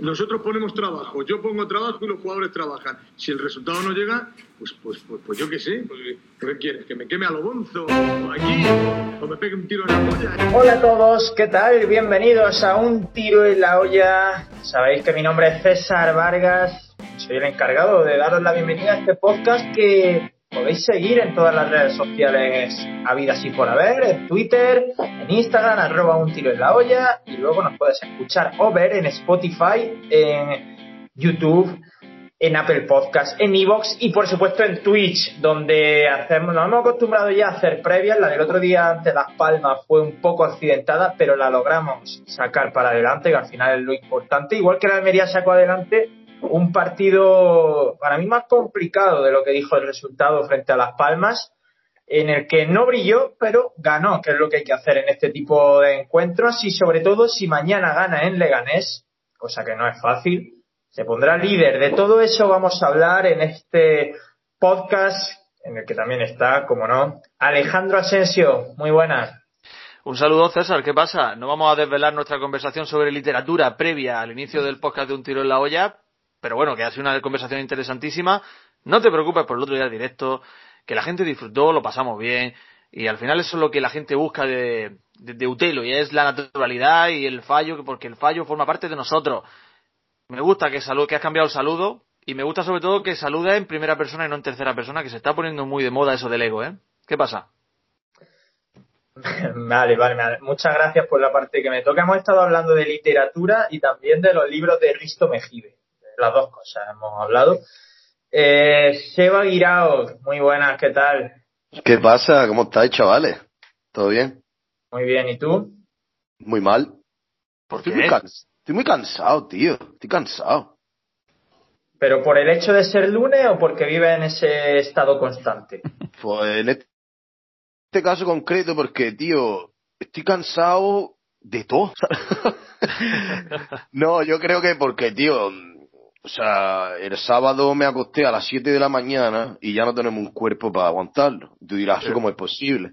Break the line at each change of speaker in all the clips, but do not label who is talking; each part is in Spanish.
Nosotros ponemos trabajo, yo pongo trabajo y los jugadores trabajan. Si el resultado no llega, pues, pues, pues, pues yo qué sé, pues, ¿qué quieres? ¿Que me queme a lo bonzo? ¿O aquí? ¿O me pegue un tiro en la olla?
Hola a todos, ¿qué tal? Bienvenidos a Un Tiro en la Olla. Sabéis que mi nombre es César Vargas, soy el encargado de daros la bienvenida a este podcast que podéis seguir en todas las redes sociales habidas y por haber, en Twitter, en Instagram, arroba un tiro en la olla, y luego nos puedes escuchar o ver en Spotify, en YouTube, en Apple Podcast, en Evox y por supuesto en Twitch, donde hacemos, nos hemos acostumbrado ya a hacer previas. La del otro día ante Las Palmas fue un poco accidentada, pero la logramos sacar para adelante, que al final es lo importante. Igual que la Almería sacó adelante un partido para mí más complicado de lo que dijo el resultado frente a Las Palmas, en el que no brilló, pero ganó, que es lo que hay que hacer en este tipo de encuentros y sobre todo si mañana gana en Leganés, cosa que no es fácil, se pondrá líder. De todo eso vamos a hablar en este podcast en el que también está, como no, Alejandro Asensio. Muy buenas.
Un saludo, César. ¿Qué pasa? No vamos a desvelar nuestra conversación sobre literatura previa al inicio del podcast de Un Tiro en la Olla, pero bueno, que ha sido una conversación interesantísima. No te preocupes por el otro día directo, que la gente disfrutó, lo pasamos bien, y al final eso es lo que la gente busca de, de, Utelo, y es la naturalidad y el fallo, porque el fallo forma parte de nosotros. Me gusta que, que has cambiado el saludo, y me gusta sobre todo que saludes en primera persona y no en tercera persona, que se está poniendo muy de moda eso del ego, ¿eh? ¿Qué pasa?
Vale, vale, vale, Muchas gracias por la parte que me toca. Hemos estado hablando de literatura y también de los libros de Risto Mejide las dos cosas hemos hablado. Eh, Seba Guirao, muy buenas, ¿qué tal?
¿Qué pasa? ¿Cómo estáis, chavales? ¿Todo bien?
Muy bien, ¿y tú?
Muy mal. ¿Por Estoy, muy Estoy muy cansado, tío. Estoy cansado.
¿Pero por el hecho de ser lunes o porque vive en ese estado constante?
Pues en este caso concreto, porque, tío, estoy cansado de todo. no, yo creo que porque, tío, o sea, el sábado me acosté a las 7 de la mañana y ya no tenemos un cuerpo para aguantarlo. Tú dirás, ¿cómo es posible?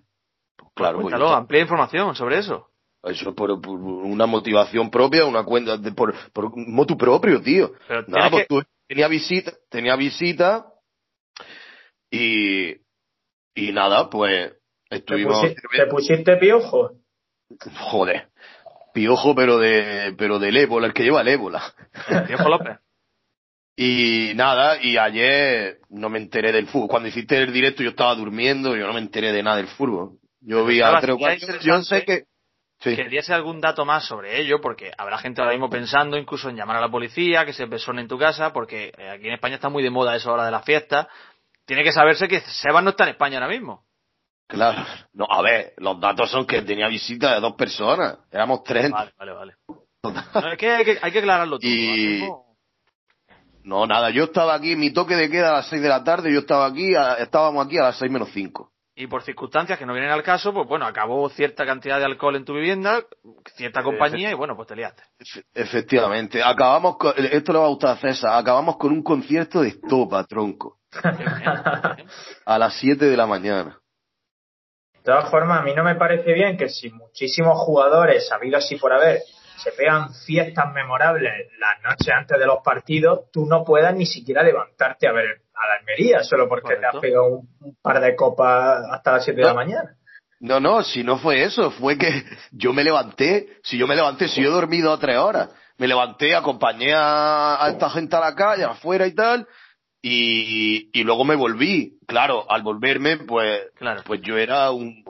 Pues claro, pues Cuéntalo, amplia información sobre eso.
Eso por, una motivación propia, una cuenta, de, por, por motu propio, tío. Pero Nada, pues tenía visita, tenía visita y, y nada, pues estuvimos.
¿Te pusiste, piojo?
Joder. Piojo, pero de, pero del ébola, el que lleva el ébola.
Piojo López.
Y nada, y ayer no me enteré del fútbol. Cuando hiciste el directo yo estaba durmiendo, yo no me enteré de nada del fútbol. Yo vi a tres Yo sé que...
Sí. Que algún dato más sobre ello, porque habrá gente ahora mismo pensando incluso en llamar a la policía, que se persone en tu casa, porque eh, aquí en España está muy de moda eso ahora de la fiesta. Tiene que saberse que Sebas no está en España ahora mismo.
Claro. No, a ver, los datos son que tenía visita de dos personas. Éramos tres.
Vale, vale, vale. es que hay, que hay que aclararlo todo.
Y... No, nada, yo estaba aquí, mi toque de queda a las 6 de la tarde, yo estaba aquí, estábamos aquí a las 6 menos 5.
Y por circunstancias que no vienen al caso, pues bueno, acabó cierta cantidad de alcohol en tu vivienda, cierta compañía y bueno, pues te liaste.
Efectivamente, acabamos con, esto le va a gustar a César, acabamos con un concierto de estopa, tronco. a las 7 de la mañana.
De todas formas, a mí no me parece bien que si muchísimos jugadores, habido así por haber, se pegan fiestas memorables las noches antes de los partidos, tú no puedas ni siquiera levantarte a ver a la Almería solo porque te has pegado un, par de copas hasta las 7 de la mañana.
No, no, si no fue eso, fue que yo me levanté, si yo me levanté, si yo he dormido tres horas, me levanté, acompañé a, esta gente a la calle, afuera y tal, y, y luego me volví. Claro, al volverme, pues, claro. pues yo era un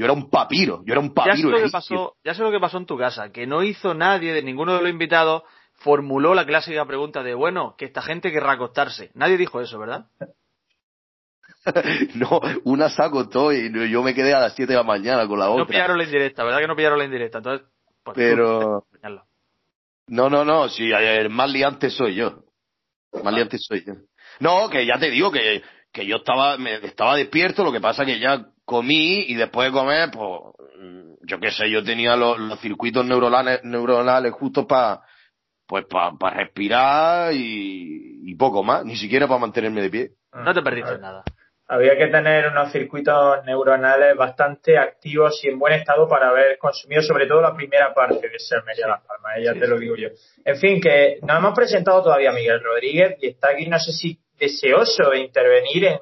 yo era un papiro, yo era un papiro.
Ya sé, lo que pasó, ya sé lo que pasó en tu casa, que no hizo nadie, de ninguno de los invitados, formuló la clásica pregunta de, bueno, que esta gente querrá acostarse. Nadie dijo eso, ¿verdad?
no, una se acostó y yo me quedé a las 7 de la mañana con la otra.
No pillaron la indirecta, ¿verdad que no pillaron la indirecta? Entonces,
pues, Pero... No, no, no, si el más liante soy yo. El más liante soy yo. No, que ya te digo que, que yo estaba, me, estaba despierto, lo que pasa que ya comí y después de comer, pues, yo qué sé, yo tenía los, circuitos neuronales, neuronales justos para pues para respirar y, poco más, ni siquiera para mantenerme de pie.
No te perdiste nada.
Había que tener unos circuitos neuronales bastante activos y en buen estado para haber consumido sobre todo la primera parte de ser Media Las Palmas, ¿eh? ya te lo digo yo. En fin, que no hemos presentado todavía a Miguel Rodríguez y está aquí, no sé si deseoso de intervenir en,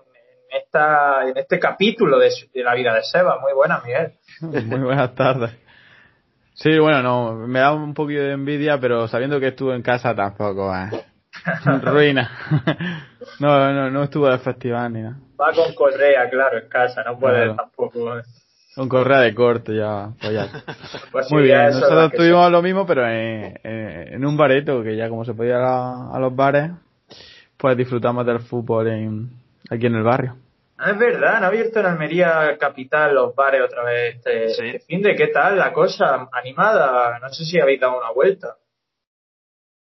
esta, en este capítulo de, de la vida de Seba. Muy buenas, Miguel.
Muy buenas tardes. Sí, bueno, no, me da un poquito de envidia, pero sabiendo que estuvo en casa tampoco, eh. Ruina. no, no, no estuvo de festival ni nada.
Va con correa, claro, en casa, no puede tampoco.
Con correa de corte ya, pues ya. Pues Muy bien, nosotros tuvimos lo mismo, pero en, en, un bareto, que ya como se podía ir a, a los bares, pues disfrutamos del fútbol en, aquí en el barrio.
Ah, es verdad, han abierto en Almería Capital los bares otra vez este, este, fin de qué tal la cosa, animada, no sé si habéis dado una vuelta.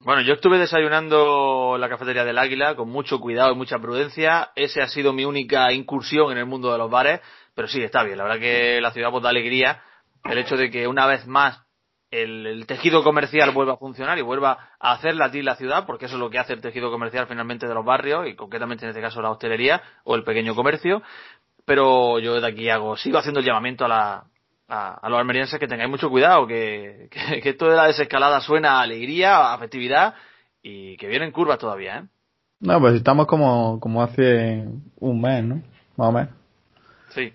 Bueno, yo estuve desayunando en la cafetería del Águila con mucho cuidado y mucha prudencia. Ese ha sido mi única incursión en el mundo de los bares, pero sí, está bien. La verdad que la ciudad pues da alegría el hecho de que una vez más el, tejido comercial vuelva a funcionar y vuelva a hacer latir la ciudad, porque eso es lo que hace el tejido comercial finalmente de los barrios y concretamente en este caso la hostelería o el pequeño comercio. Pero yo de aquí hago, sigo haciendo el llamamiento a, la, a, los almerienses que tengáis mucho cuidado, que, que, esto de la desescalada suena a alegría, a festividad y que vienen curvas todavía, ¿eh?
No, pues estamos como, como hace un mes, ¿no? Más o menos.
Sí.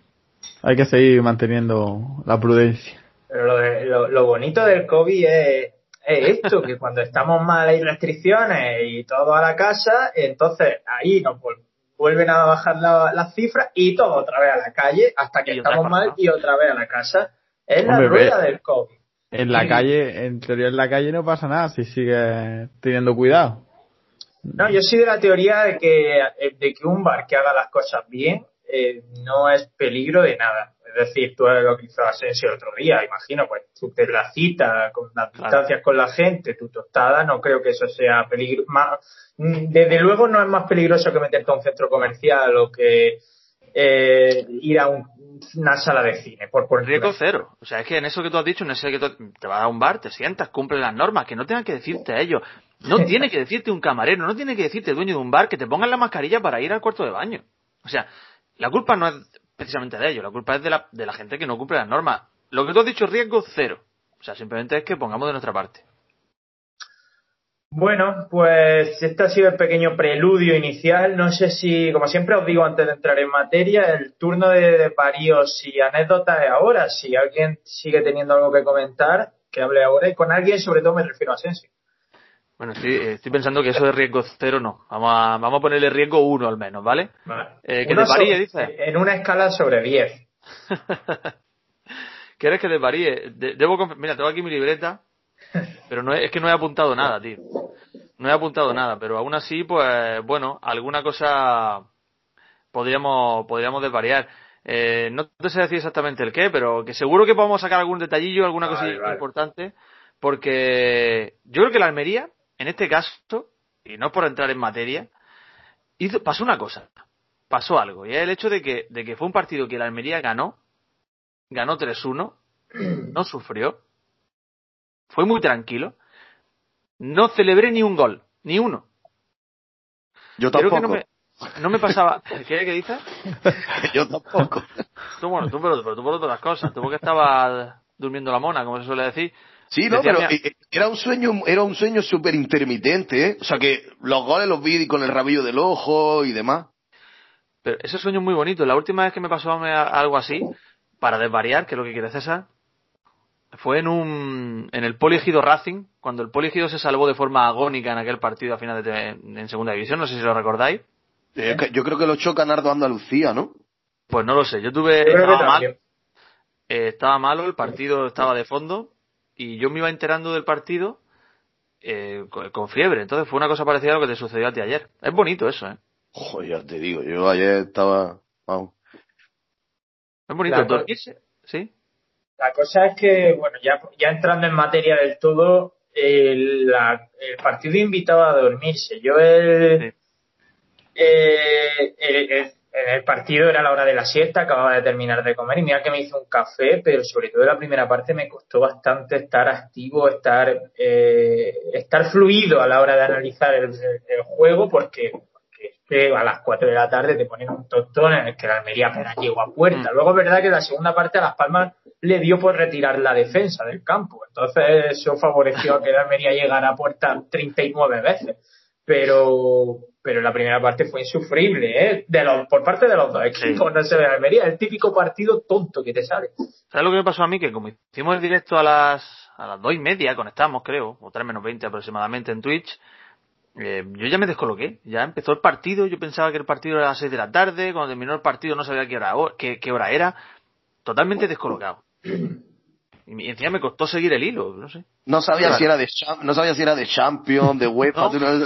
Hay que seguir manteniendo la prudencia.
Pero lo, lo, bonito del COVID es, esto, que cuando estamos mal hay restricciones y todo a la casa, entonces ahí nos vuelven a bajar las cifras y todo otra vez a la calle hasta que estamos mal y otra vez a la casa. Es la rueda del COVID.
En la calle, en teoría en la calle no pasa nada si sigue teniendo cuidado.
No, yo soy de la teoría de que, de que un bar que haga las cosas bien eh, no es peligro de nada. Es decir, tú lo que hizo Asensio el otro día, imagino, pues tu terracita, con las distancias con la gente, tu tostada, no creo que eso sea peligroso. Mm, desde luego no es más peligroso que meterte a un centro comercial o que eh, ir a una sala de cine. Por, por
riesgo cero. O sea, es que en eso que tú has dicho, no es que te vas a un bar, te sientas, cumple las normas, que no tengan que decirte a ellos. No tiene que decirte un camarero, no tiene que decirte el dueño de un bar que te pongan la mascarilla para ir al cuarto de baño. O sea, la culpa no es precisamente de ello. La culpa es de la, de la gente que no cumple las normas. Lo que tú has dicho, riesgo cero. O sea, simplemente es que pongamos de nuestra parte.
Bueno, pues este ha sido el pequeño preludio inicial. No sé si, como siempre os digo antes de entrar en materia, el turno de, paríos y anécdotas es ahora. Si alguien sigue teniendo algo que comentar, que hable ahora. Y con alguien, sobre todo, me refiero a Sensi.
Bueno, estoy, pensando que eso de riesgo cero no. Vamos a, vamos a ponerle riesgo uno al menos, ¿vale?
vale. Eh, que te varíe, dice. En una escala sobre 10.
¿Quieres que te varíe? debo Mira, tengo aquí mi libreta, pero no es que no he apuntado nada, tío. No he apuntado nada, pero aún así, pues, bueno, alguna cosa podríamos, podríamos desvariar. Eh, no te sé decir exactamente el qué, pero que seguro que podemos sacar algún detallillo, alguna cosa importante, porque yo creo que la Almería en este caso, y no por entrar en materia, hizo, pasó una cosa, pasó algo, y es el hecho de que, de que fue un partido que la Almería ganó, ganó 3-1, no sufrió, fue muy tranquilo, no celebré ni un gol, ni uno.
Yo tampoco.
no, me, no me, pasaba. ¿Qué, ¿Qué dices?
Yo tampoco.
Tú, bueno, tú, pero, tú por otras cosas. Tú porque estabas durmiendo la mona, como se suele decir.
Sí, no, pero eh, era un sueño, era un sueño súper intermitente, ¿eh? O sea que los goles los vi con el rabillo del ojo y demás.
Pero ese sueño es muy bonito. La última vez que me pasó algo así, para desvariar, que es lo que quiere César, fue en un, en el Poligido Racing, cuando el Poligido se salvó de forma agónica en aquel partido a final de, en segunda división, no sé si lo recordáis.
Eh, yo creo que lo choca Nardo Andalucía, ¿no?
Pues no lo sé, yo tuve, estaba mal, estaba malo, el partido estaba de fondo, y yo me iba enterando del partido eh, con, fiebre. Entonces fue una cosa parecida a lo que te sucedió a ti ayer. Es bonito eso, ¿eh?
Joder, ya te digo, yo ayer estaba...
Es bonito dormirse, ¿sí?
La cosa es que, bueno, ya, ya entrando en materia del todo, el, el partido invitaba a dormirse. Yo el, eh, el, en el partido era la hora de la siesta, acababa de terminar de comer y mira que me hizo un café, pero sobre todo en la primera parte me costó bastante estar activo, estar, eh, estar fluido a la hora de analizar el, juego porque, que a las 4 de la tarde te ponen un tostón en el que la Almería apenas llegó a puerta. Mm. Luego es verdad que la segunda parte a Las Palmas le dio por retirar la defensa del campo. Entonces eso favoreció a que la Almería llegara a puerta 39 veces. Pero, pero la primera parte fue insufrible, ¿eh? De los, por parte de los dos equipos, no se ve Almería, el típico partido tonto que te sale.
¿Sabes lo que me pasó a mí? Que como hicimos el directo a las, a las dos y media, conectamos creo, o tres menos veinte aproximadamente en Twitch, eh, yo ya me descoloqué, ya empezó el partido, yo pensaba que el partido era a las 6 de la tarde, cuando terminó el partido no sabía qué hora, qué, qué hora era, totalmente descolocado. Y encima me costó seguir el hilo, no sé.
No sabía si era de no sabía si era de Champion, de UEFA, no.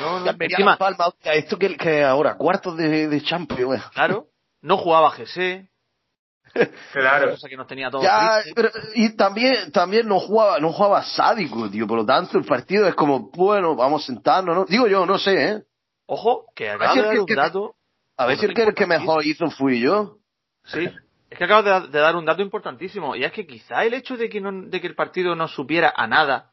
No, encima Palma, esto que, que ahora cuartos de, de Champions.
Claro, no jugaba GC,
Claro.
Cosa que nos tenía todo
ya, pero, y también, también no jugaba, no jugaba sádico, tío. Por lo tanto, el partido es como, bueno, vamos a sentarnos, ¿no? Digo yo, no sé, ¿eh?
Ojo, que acabo de dar un dato.
A ver si el que, el que mejor hizo fui yo.
Sí. Es que acabo de, dar un dato importantísimo. Y es que quizá el hecho de que, no, de que el partido no supiera a nada,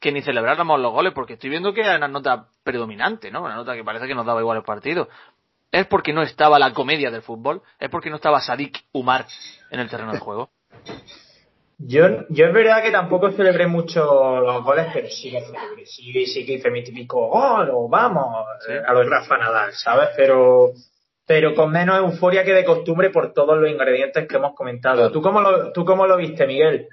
que ni celebráramos los goles, porque estoy viendo que era una nota predominante, ¿no? Una nota que parece que nos daba igual el partido es porque no estaba la comedia del fútbol, es porque no estaba Sadik Umar en el terreno de juego.
Yo, yo es verdad que tampoco celebré mucho los goles, pero sí que celebré, sí, sí que hice mi típico gol o vamos a lo de Rafa Nadal, ¿sabes? Pero, pero con menos euforia que de costumbre por todos los ingredientes que hemos comentado. ¿Tú cómo lo, tú cómo lo viste, Miguel?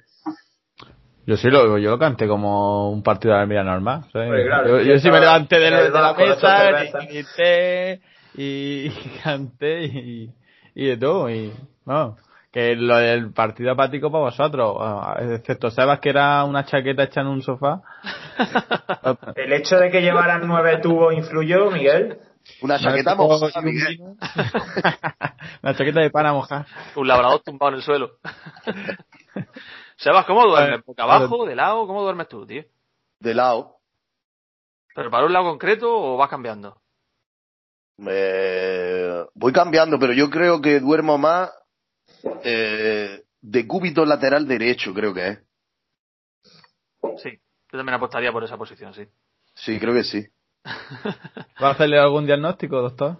Yo sí lo, yo lo canté como un partido de Almería normal. yo, sí me levanté de, la mesa, grité, y, canté y, y de todo. Y, no, que lo del partido apático para vosotros, excepto Sebas que era una chaqueta hecha en un sofá.
¿El hecho de que llevaran nueve tubos influyó, Miguel?
Una chaqueta mojada, Miguel.
una chaqueta de pana mojar.
Un labrador tumbado en el suelo. Sebas, ¿cómo duermes? ¿Boca abajo? ¿De lado? ¿Cómo duermes tú, tío?
De lado.
¿Pero para un lado concreto o vas cambiando?
Eh, voy cambiando, pero yo creo que duermo más eh, de cúbito lateral derecho, creo que es.
Sí, yo también apostaría por esa posición, sí.
Sí, creo que sí.
¿Va a hacerle algún diagnóstico, doctor?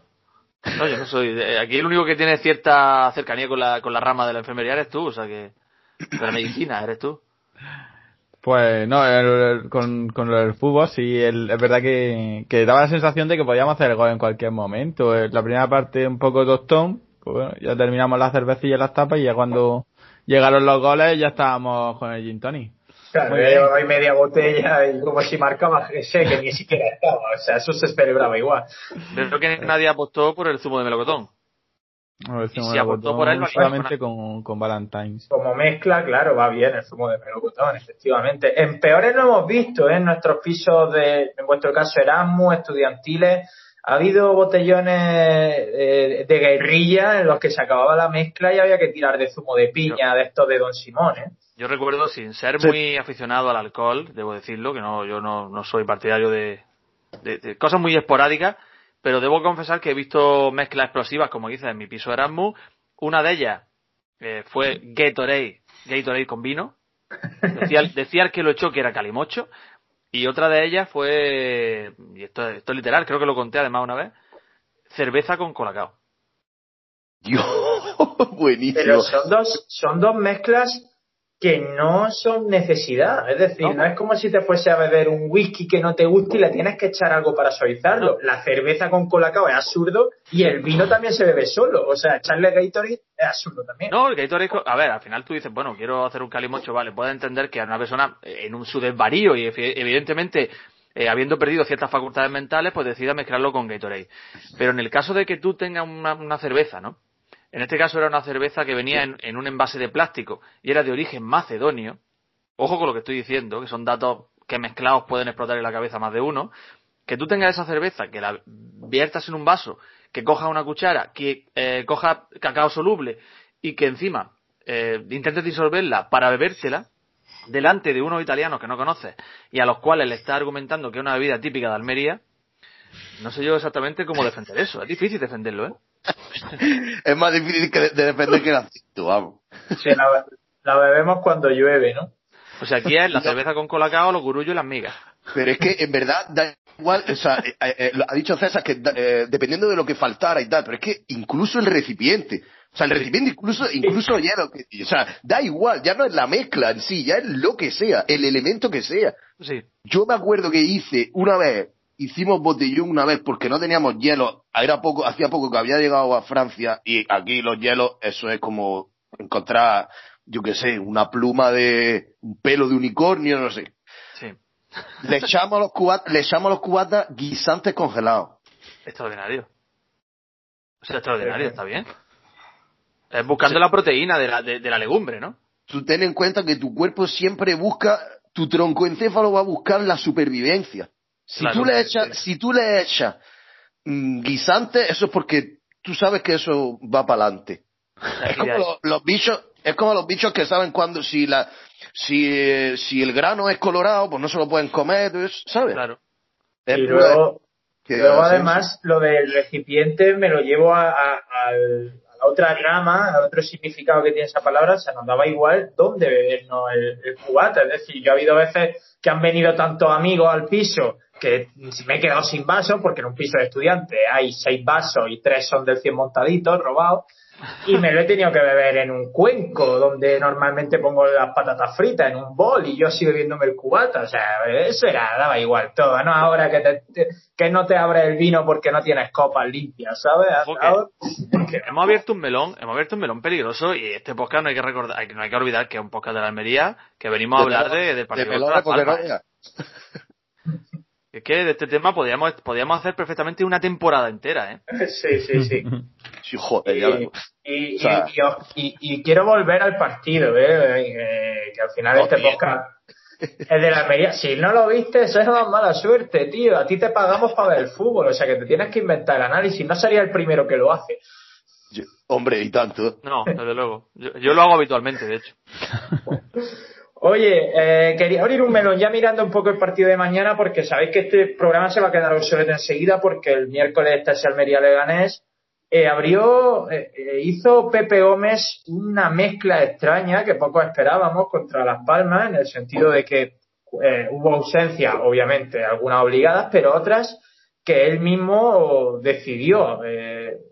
No, yo no soy. Aquí el único que tiene cierta cercanía con la, con la rama de la enfermería eres tú, o sea que. De la medicina eres tú.
Pues no, con, con el fútbol sí, es verdad que, que, daba la sensación de que podíamos hacer el gol en cualquier momento. La primera parte un poco tostón, pues bueno, ya terminamos la cervecilla y las tapas y ya cuando llegaron los goles ya estábamos con el gin tonic.
Claro, hay media botella y como si marcaba ese que ni siquiera estaba, o sea, eso se celebraba igual.
Creo que nadie apostó por el zumo de melocotón.
Y si aportó por él, solamente con, con Valentine's.
Como mezcla, claro, va bien el zumo de melocotón, efectivamente. En peores lo hemos visto ¿eh? en nuestros pisos de, en vuestro caso, Erasmus, estudiantiles. Ha habido botellones eh, de guerrilla en los que se acababa la mezcla y había que tirar de zumo de piña, de estos de Don Simón. ¿eh?
Yo recuerdo, sin ser muy aficionado al alcohol, debo decirlo, que no, yo no, no soy partidario de, de cosas muy esporádicas, pero debo confesar que he visto mezclas explosivas, como dices, en mi piso Erasmus. Una de ellas eh, fue Gatorade, Gatorade con vino. Decía, decía el que lo echó que era calimocho. Y otra de ellas fue, y esto, esto es literal, creo que lo conté además una vez, cerveza con colacao.
Dios, buenísimo.
Pero son dos, son dos mezclas que no son necesidad. Es decir, no. es como si te fuese a beber un whisky que no te guste y le tienes que echar algo para suavizarlo. La cerveza con colacao es absurdo y el vino también se bebe solo. O sea, echarle Gatorade es absurdo también.
No, el Gatorade, a ver, al final tú dices, bueno, quiero hacer un calimocho, vale, puedes entender que a una persona eh, en un su desvarío y evidentemente eh, habiendo perdido ciertas facultades mentales, pues decida mezclarlo con Gatorade. Pero en el caso de que tú tengas una, una cerveza, ¿no? En este caso era una cerveza que venía en, un envase de plástico y era de origen macedonio. Ojo con lo que estoy diciendo, que son datos que mezclados pueden explotar en la cabeza más de uno. Que tú tengas esa cerveza, que la viertas en un vaso, que coja una cuchara, que eh, coja cacao soluble y que encima eh, intentes disolverla para bebértela delante de unos italianos que no conoces y a los cuales le está argumentando que es una bebida típica de Almería, no sé yo exactamente cómo defender eso. Es difícil defenderlo, ¿eh?
es más difícil que de defender que la vamos.
Sí, la, bebemos cuando llueve, ¿no?
O sea, aquí es la cerveza con colacao, los gurullos y las migas.
Pero es que, en verdad, da igual, o sea, eh, eh, ha dicho César que dependiendo de lo que faltara y tal, pero es que incluso el recipiente, o sea, el recipiente incluso, incluso hielo, o sea, da igual, ya no es la mezcla en sí, ya es lo que sea, el elemento que sea.
Sí.
Yo me acuerdo que hice una vez, hicimos botellón una vez porque no teníamos hielo, era poco, hacía poco que había llegado a Francia y aquí los hielos, eso es como encontrar, yo qué sé, una pluma de, un pelo de unicornio, no sé.
Sí.
Le echamos a los cubatas, le echamos los cubatas guisantes congelados.
Extraordinario. O sea, extraordinario, está bien. Es buscando la proteína de la, de, la legumbre, ¿no?
Tú ten en cuenta que tu cuerpo siempre busca, tu troncoencéfalo va a buscar la supervivencia. Si tú le echas, si tú le echas mm, guisante, eso es porque tú sabes que eso va para adelante. Es como los, bichos, es como los bichos que saben cuando si la si, si el grano es colorado, pues no se lo pueden comer, ¿sabes?
Claro.
y luego, además lo del recipiente me lo llevo a, a, la otra rama, a otro significado que tiene esa palabra, se nos daba igual dónde bebernos el, el cubata. Es decir, yo ha habido veces que han venido tantos amigos al piso que me he quedado sin vasos porque en un piso de estudiante hay seis vasos y tres son del 100 montaditos robados y me lo he tenido que beber en un cuenco donde normalmente pongo las patatas fritas en un bol y yo sigo bebiéndome el cubata. O sea eso era daba igual todo no ahora que te, que no te abre el vino porque no tienes copas limpias sabes
hemos abierto un melón hemos abierto un melón peligroso y este podcast no hay que recordar no hay que olvidar que es un podcast de la Almería que venimos a hablar de, del partido de es que de este tema podríamos, podríamos hacer perfectamente una temporada entera, ¿eh?
Sí, sí, sí.
sí joder,
y, y, y, quiero volver al partido, ¿eh? eh que al final este podcast es de la Almería. Si no lo viste, eso es una mala suerte, tío. A ti te pagamos para ver el fútbol, o sea que te tienes que inventar el análisis. No sería el primero que lo hace.
hombre, y tanto.
No, desde luego. Yo, yo lo hago habitualmente, de hecho.
Oye, eh, quería abrir un melón ya mirando un poco el partido de mañana porque sabéis que este programa se va a quedar obsoleto enseguida porque el miércoles está ese Almería Leganés. Eh, abrió, eh, eh, hizo Pepe Gómez una mezcla extraña que poco esperábamos contra Las Palmas en el sentido de que hubo ausencia, obviamente, algunas obligadas, pero otras que él mismo decidió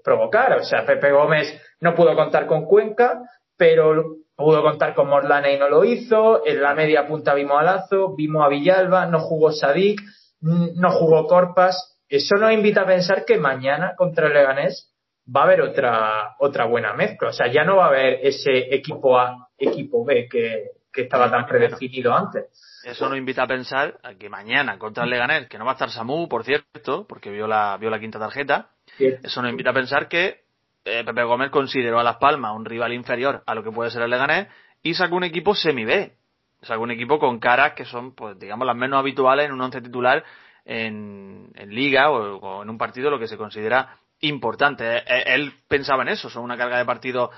provocar. O sea, Pepe Gómez no pudo contar con Cuenca, pero pudo contar con Morlana y no lo hizo. En la media punta vimos a Lazo, vimos a Villalba, no jugó Sadik, no jugó Corpas. Eso nos invita a pensar que mañana contra el Leganés va a haber otra, otra buena mezcla. O sea, ya no va a haber ese equipo A, equipo B que, estaba tan predefinido antes.
Eso nos invita a pensar que mañana contra el Leganés, que no va a estar Samu, por cierto, porque vio la, vio la quinta tarjeta, eso nos invita a pensar que eh, Pepe Gómez consideró a Las Palmas un rival inferior a lo que puede ser el Leganés y sacó un equipo semi-B. Sacó un equipo con caras que son, pues, digamos, las menos habituales en un once titular en, liga o, en un partido lo que se considera importante. Eh, eh, él pensaba en eso, son una carga de partido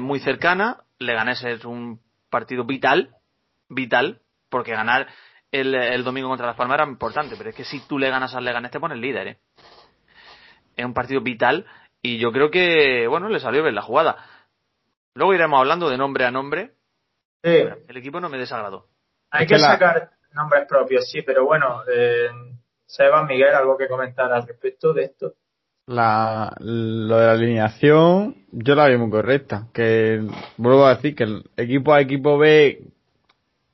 muy cercana. Leganés es un partido vital, vital, porque ganar el, domingo contra Las Palmas era importante, pero es que si tú le ganas al Leganés te pones líder, ¿eh? Es un partido vital y yo creo que, bueno, le salió bien la jugada. Luego iremos hablando de nombre a nombre.
Sí.
El equipo no me desagradó.
Hay que sacar nombres propios, sí, pero bueno, eh, Seba, Miguel, algo que comentar al respecto de esto.
La, lo de la alineación, yo la vi muy correcta. Que vuelvo a decir que el equipo A, equipo B,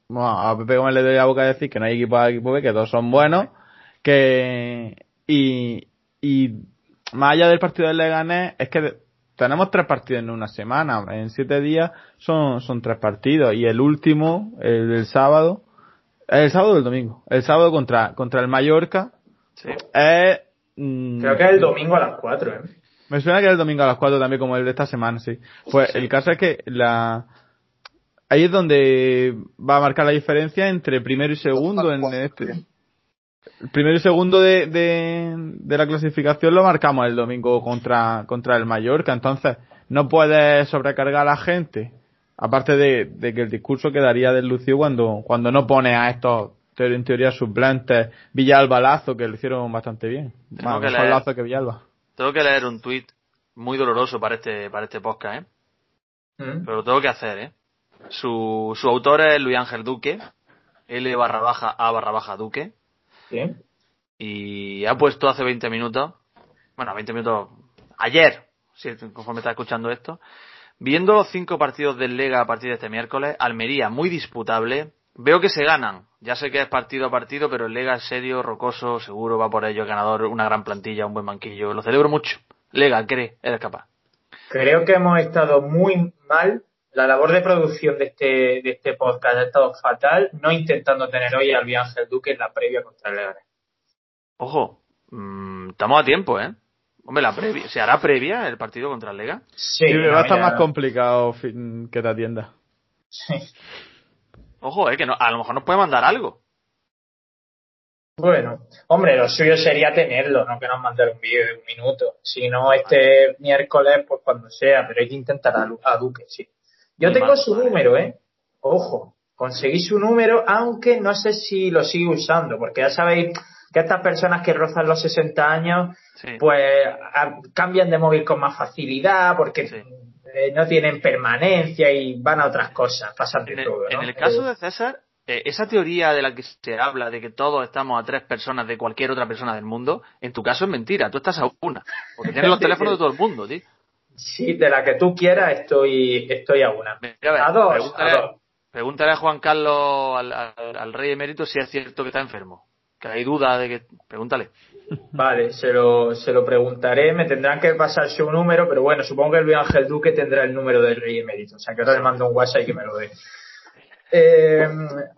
bueno, a Pepe Gómez le doy la boca a decir que no hay equipo A, equipo B, que todos son buenos, que, y, y más allá del partido del Leganés, es que tenemos tres partidos en una semana. En siete días son, son tres partidos. Y el último, el del sábado, el sábado o el domingo. El sábado contra, contra el Mallorca.
Sí.
Es, mm, Creo que es el domingo a las cuatro, ¿eh?
Me suena que es el domingo a las cuatro también, como el de esta semana, sí. Pues el caso es que la, ahí es donde va a marcar la diferencia entre primero y segundo en este. El primero y segundo de, de, la clasificación lo marcamos el domingo contra, contra el Mallorca, entonces no puedes sobrecargar a la gente, aparte de, que el discurso quedaría deslucido cuando, cuando no pone a estos en teoría suplentes Villalba Lazo, que lo hicieron bastante bien.
Tengo que leer, Lazo que Villalba. Tengo que leer un tuit muy doloroso para este, para este podcast, ¿eh? ¿Mm? Pero lo tengo que hacer, ¿eh? Su, su autor es Luis Ángel Duque, L barra baja A barra baja Duque, y ha puesto hace 20 minutos, bueno, 20 minutos, ayer, conforme está escuchando esto, viendo los cinco partidos del Lega a partir de este miércoles, Almería muy disputable, veo que se ganan, ya sé que es partido a partido, pero el Lega es serio, rocoso, seguro, va por ello, ganador, una gran plantilla, un buen banquillo, lo celebro mucho. Lega, cree, eres capaz.
Creo que hemos estado muy mal la labor de producción de este, de este podcast ha estado fatal, no intentando tener hoy al Ángel Duque en la previa contra el Leganés.
Ojo, mm, estamos a tiempo, ¿eh? Hombre, la previa, ¿se hará previa el partido contra el Lega?
Sí, va a estar más complicado que te atienda.
Sí.
Ojo, eh, que no, a lo mejor nos puede mandar algo.
Bueno, hombre, lo suyo sería tenerlo, no que nos mandara un vídeo de un minuto. Si no, este miércoles, pues cuando sea, pero hay que intentar a, a Duque, sí. Yo tengo su número, ¿eh? Ojo, conseguí su número, aunque no sé si lo sigue usando, porque ya sabéis que estas personas que rozan los 60 años, pues cambian de móvil con más facilidad, porque eh, no tienen permanencia y van a otras cosas, pasan de
en
todo.
En el caso de César, eh, esa teoría de la que se habla de que todos estamos a tres personas de cualquier otra persona del mundo, en tu caso es mentira, tú estás a una, porque tienes los teléfonos de todo el mundo, tío.
Sí, de la que tú quieras estoy, estoy a una.
a, dos, pregúntale, Pregúntale a Juan Carlos, al, rey emérito, si es cierto que está enfermo. Que hay duda de que... Pregúntale.
Vale, se lo, se lo preguntaré. Me tendrán que pasar su número, pero bueno, supongo que el Ángel Duque tendrá el número del rey emérito. O sea, que ahora le mando un WhatsApp y que me lo dé. Eh,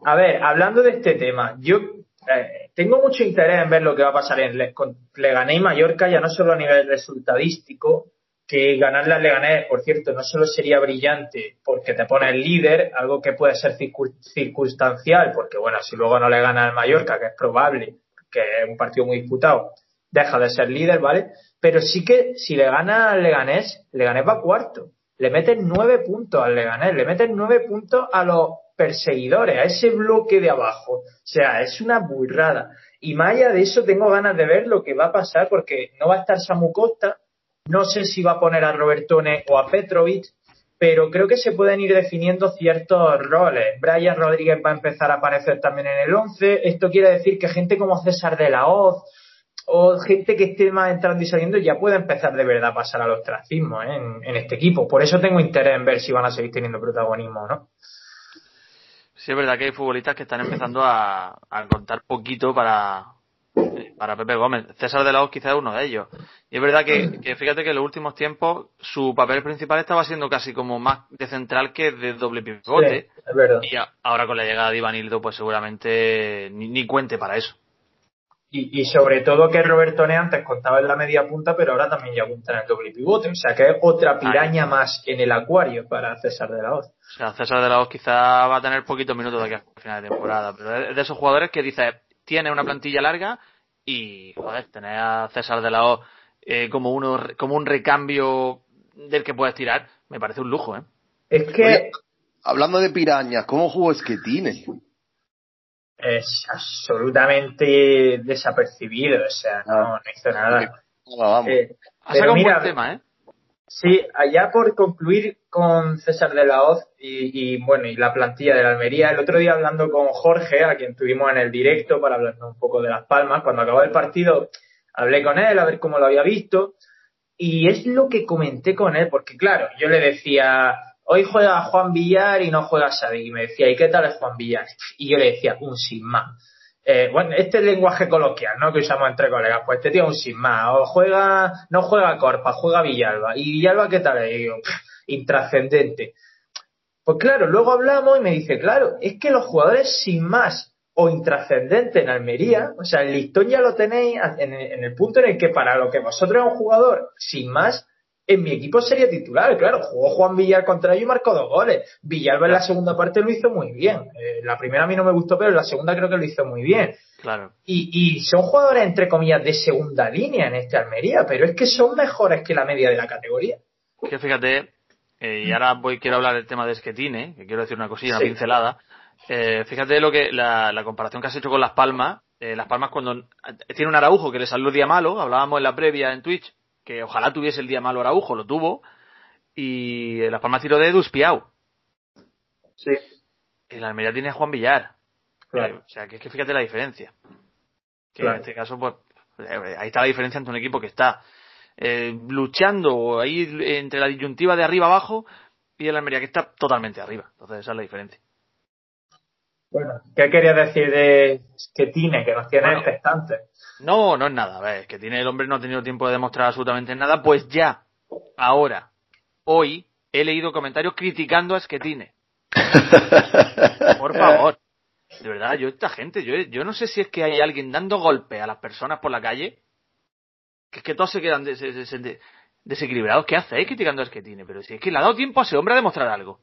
a ver, hablando de este tema, yo eh, tengo mucho interés en ver lo que va a pasar en Le con Leganés y Mallorca, ya no solo a nivel resultadístico, que ganarle al Leganés, por cierto, no solo sería brillante porque te pone el líder, algo que puede ser circunstancial, porque bueno, si luego no le gana al Mallorca, que es probable, que es un partido muy disputado, deja de ser líder, ¿vale? Pero sí que si le gana al Leganés, Leganés va cuarto. Le meten nueve puntos al Leganés, le meten nueve puntos a los perseguidores, a ese bloque de abajo. O sea, es una burrada. Y más allá de eso, tengo ganas de ver lo que va a pasar porque no va a estar Samu Costa, no sé si va a poner a Robertone o a Petrovic, pero creo que se pueden ir definiendo ciertos roles. Brian Rodríguez va a empezar a aparecer también en el 11. Esto quiere decir que gente como César de la Hoz o gente que esté más entrando y saliendo ya puede empezar de verdad a pasar al ostracismo ¿eh? en, este equipo. Por eso tengo interés en ver si van a seguir teniendo protagonismo, ¿no?
Sí, es verdad que hay futbolistas que están empezando a, a contar poquito para, para Pepe Gómez. César de la Hoz quizás es uno de ellos. Y es verdad que, fíjate que en los últimos tiempos su papel principal estaba siendo casi como más de central que de doble pivote.
es verdad.
Y ahora con la llegada de Ivanildo, pues seguramente ni, cuente para eso.
Y, sobre todo que Roberto Ne antes contaba en la media punta, pero ahora también ya apunta en el doble pivote. O sea que es otra piraña más en el acuario para César de la Hoz.
O sea, César de la Hoz quizá va a tener poquitos minutos de aquí a final de temporada, pero es de esos jugadores que dice, tiene una plantilla larga y, joder, tener a César de la Hoz eh, como, uno, como un recambio del que puedes tirar, me parece un lujo, ¿eh?
Es que...
hablando de pirañas, ¿cómo jugó tiene
Es absolutamente desapercibido, o sea, no, no hizo nada.
Vamos, eh, ha sacado un buen tema, ¿eh?
Sí, allá por concluir con César de la Hoz y, y, bueno, y la plantilla de la Almería, el otro día hablando con Jorge, a quien tuvimos en el directo para hablar un poco de las palmas, cuando acabó el partido, hablé con él a ver cómo lo había visto y es lo que comenté con él, porque claro, yo le decía, hoy juega Juan Villar y no juega Sadik, y me decía, ¿y qué tal es Juan Villar? Y yo le decía, un sin más. Eh, bueno, este es el lenguaje coloquial, ¿no? Que usamos entre colegas. Pues este tío un sin más. O juega, no juega Corpa, juega Villalba. ¿Y Villalba qué tal? Y intrascendente. Pues claro, luego hablamos y me dice, claro, es que los jugadores sin más o intrascendente en Almería, o sea, el listón ya lo tenéis en, el punto en el que para lo que vosotros es un jugador sin más, en mi equipo sería titular, claro, jugó Juan Villar contra ellos y marcó dos goles. Villalba en la segunda parte lo hizo muy bien. Eh, la primera a mí no me gustó, pero en la segunda creo que lo hizo muy bien.
Claro.
Y, y son jugadores, entre comillas, de segunda línea en este Almería, pero es que son mejores que la media de la categoría.
Que fíjate, eh, y ahora voy quiero hablar del tema de Esquetine, que quiero decir una cosilla, una pincelada. Eh, fíjate lo que la, comparación que has hecho con Las Palmas. Eh, Las Palmas cuando tiene un Araujo que le salió el día malo, hablábamos en la previa en Twitch, que ojalá tuviese el día malo Araujo, lo tuvo, y Las Palmas tiró de Edu
Sí.
La Almería tiene a Juan Villar. O sea, que es que fíjate la diferencia. Que en este caso, pues, eh, ahí está la diferencia entre un equipo que está eh, luchando ahí entre la disyuntiva de arriba abajo y el Almería que está totalmente arriba. Entonces esa es la diferencia.
Bueno, ¿qué quería decir de que tiene, que nos tiene expectantes?
No, no es nada. Es que tiene el hombre no ha tenido tiempo de demostrar absolutamente nada. Pues ya, ahora, hoy, he leído comentarios criticando a Sketine. Por favor. De verdad, yo esta gente, yo, yo no sé si es que hay alguien dando golpe a las personas por la calle, que es que todos se quedan desequilibrados. ¿Qué hacéis criticando a Sketine? Pero si es que le ha dado tiempo a ese hombre a demostrar algo.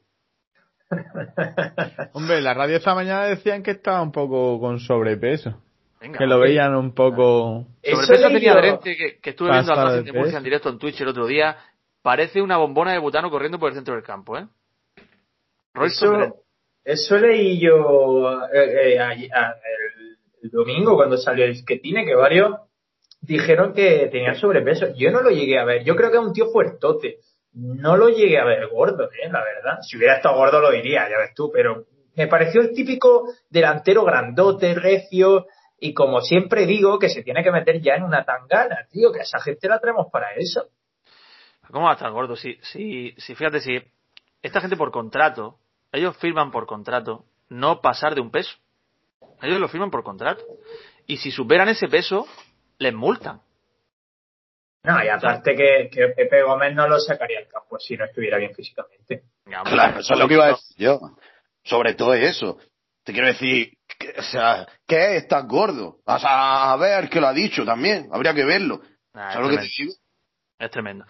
Hombre, la radio esta mañana decían que estaba un poco con sobrepeso que lo veían un poco.
Sobrepeso tenía adherente que, que estuve viendo a de Murcia en directo en Twitch el otro día. Parece una bombona de butano corriendo por el centro del campo, ¿eh?
Eso, eso leí yo eh, eh, el, domingo cuando salió el tiene que varios dijeron que tenía sobrepeso. Yo no lo llegué a ver. Yo creo que es un tío fuertote. No lo llegué a ver gordo, ¿eh? la verdad. Si hubiera estado gordo lo diría, ya ves tú, pero me pareció el típico delantero grandote, recio, y como siempre digo, que se tiene que meter ya en una tangana, tío, que a esa gente la traemos para eso.
¿Cómo va a estar gordo? Si, si, si fíjate, si esta gente por contrato, ellos firman por contrato no pasar de un peso. Ellos lo firman por contrato. Y si superan ese peso, les multan.
No, y aparte que, que Pepe Gómez no lo sacaría al campo si no estuviera bien físicamente.
Claro, eso es lo que iba a decir yo. Sobre todo eso. Te quiero decir, o sea, ¿qué es tan gordo? Sea, a ver qué lo ha dicho también, habría que verlo. ¿Sabes lo que te digo?
Es tremendo.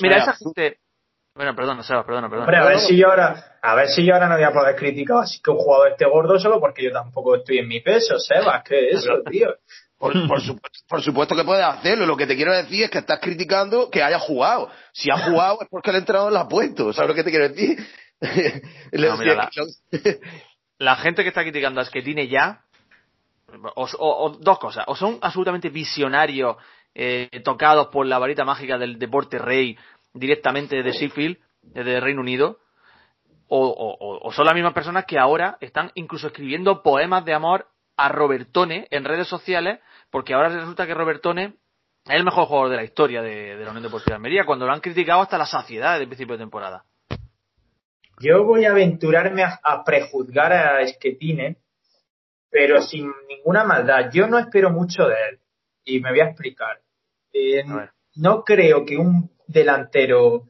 mira, esa gente. Bueno, perdona, Seba, perdona, perdona.
Hombre, a ver si yo ahora, a ver si yo ahora no voy a poder criticar así que un jugador esté gordo solo porque yo tampoco estoy en mi peso, Seba, ¿qué es eso, tío?
Por, supuesto, por, supuesto, que puedes hacerlo. Lo que te quiero decir es que estás criticando que haya jugado. Si ha jugado es porque el entrenador lo ha puesto. ¿Sabes lo que te quiero decir?
No, mira, la gente que está criticando a Sketine ya, o, dos cosas, o son absolutamente visionarios, eh, tocados por la varita mágica del deporte rey directamente de Sheffield, desde Reino Unido, o, son las mismas personas que ahora están incluso escribiendo poemas de amor a Robertone en redes sociales, porque ahora resulta que Robertone es el mejor jugador de la historia de, de la Unión Deportiva de Almería, cuando lo han criticado hasta la saciedad desde el principio de temporada.
Yo voy a aventurarme a, prejuzgar a Esquetine, pero sin ninguna maldad. Yo no espero mucho de él. Y me voy a explicar. Eh, no creo que un delantero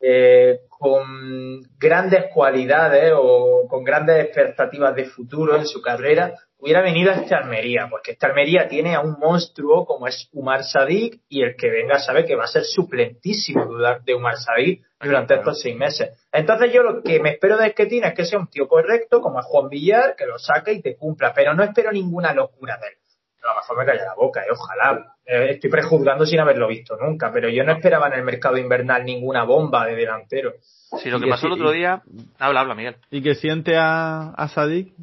eh, con grandes cualidades o con grandes expectativas de futuro en su carrera hubiera venido a esta Almería, porque esta Almería tiene a un monstruo como es Umar Sadik y el que venga sabe que va a ser suplentísimo de Umar Sadik durante estos seis meses. Entonces yo lo que me espero de tiene es que sea un tío correcto, como es Juan Villar, que lo saque y te cumpla, pero no espero ninguna locura de él. A lo mejor me calla la boca, eh, ojalá. Eh, estoy prejuzgando sin haberlo visto nunca, pero yo no esperaba en el mercado invernal ninguna bomba de delantero.
Sí, lo que pasó el otro día... Habla, habla, Miguel.
Y que siente a, a Sadik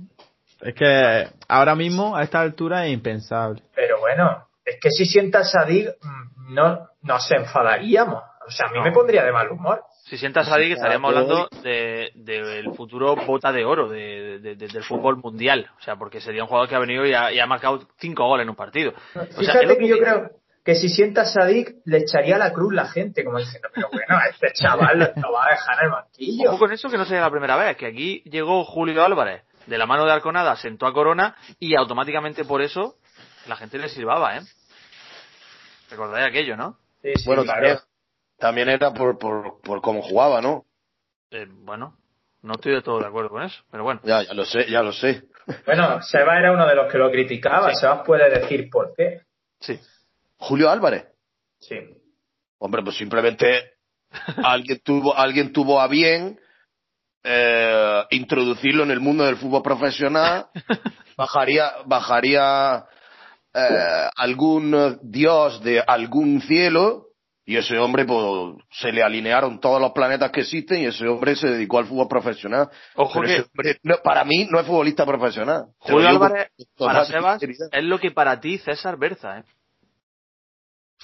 es que ahora mismo, a esta altura, es impensable.
Pero bueno, es que si sientas a Sadik, mm, no nos enfadaríamos. O sea, a mí me pondría de mal humor.
Si sientas a Sadik, estaríamos hablando del de, futuro bota de oro de, del fútbol mundial. O sea, porque sería un jugador que ha venido y ha, marcado cinco goles en un partido.
Fíjate que yo creo que si sientas a Sadik, le echaría la cruz la gente, como diciendo, pero bueno, este chaval lo va a dejar en el banquillo.
Ojo con eso que no sería la primera vez, que aquí llegó Julio Álvarez de la mano de Arconada sentó a Corona y automáticamente por eso la gente le silbaba, ¿eh? Recordáis aquello, ¿no?
Sí, sí, bueno, también, era por, por, por cómo jugaba, ¿no?
Eh, bueno, no estoy de todo de acuerdo con eso, pero bueno.
Ya, ya lo sé, ya lo sé.
Bueno, Seba era uno de los que lo criticaba. Seba puede decir por qué.
Sí.
Julio Álvarez.
Sí.
Hombre, pues simplemente alguien tuvo, alguien tuvo a bien eh, introducirlo en el mundo del fútbol profesional, bajaría, bajaría eh, algún dios de algún cielo y ese hombre pues, se le alinearon todos los planetas que existen y ese hombre se dedicó al fútbol profesional.
Ojo que
para mí no es futbolista profesional.
Julio Álvarez para Sebas es lo que para ti César Berza, ¿eh?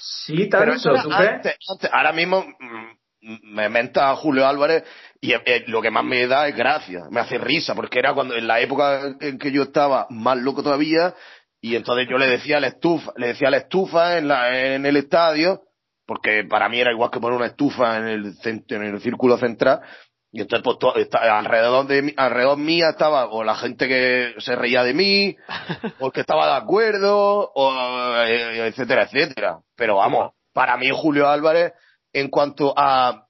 Sí, tanto, ¿tú
ahora mismo mm, me menta a Julio Álvarez y eh, lo que más me da es gracia, me hace risa, porque era cuando en la época en que yo estaba más loco todavía Y entonces yo le decía la estufa, le decía la estufa en, la, en el estadio, porque para mí era igual que poner una estufa en el, en el círculo central. Y entonces, pues, alrededor de alrededor mía estaba o la gente que se reía de mí, o que estaba de acuerdo, o eh, etcétera, etcétera. Pero vamos, para mí Julio Álvarez, en cuanto a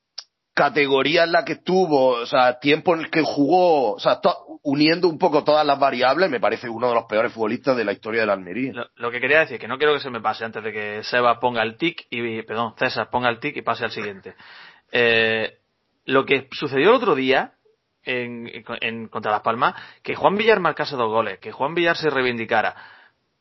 categoría en la que estuvo, o sea, tiempo en el que jugó, o sea, uniendo un poco todas las variables, me parece uno de los peores futbolistas de la historia de la Almería.
Lo, que quería decir, que no quiero que se me pase antes de que Seba ponga el tic y, perdón, César ponga el tic y pase al siguiente. Eh, lo que sucedió el otro día en, en, contra Las Palmas, que Juan Villar marcase dos goles, que Juan Villar se reivindicara,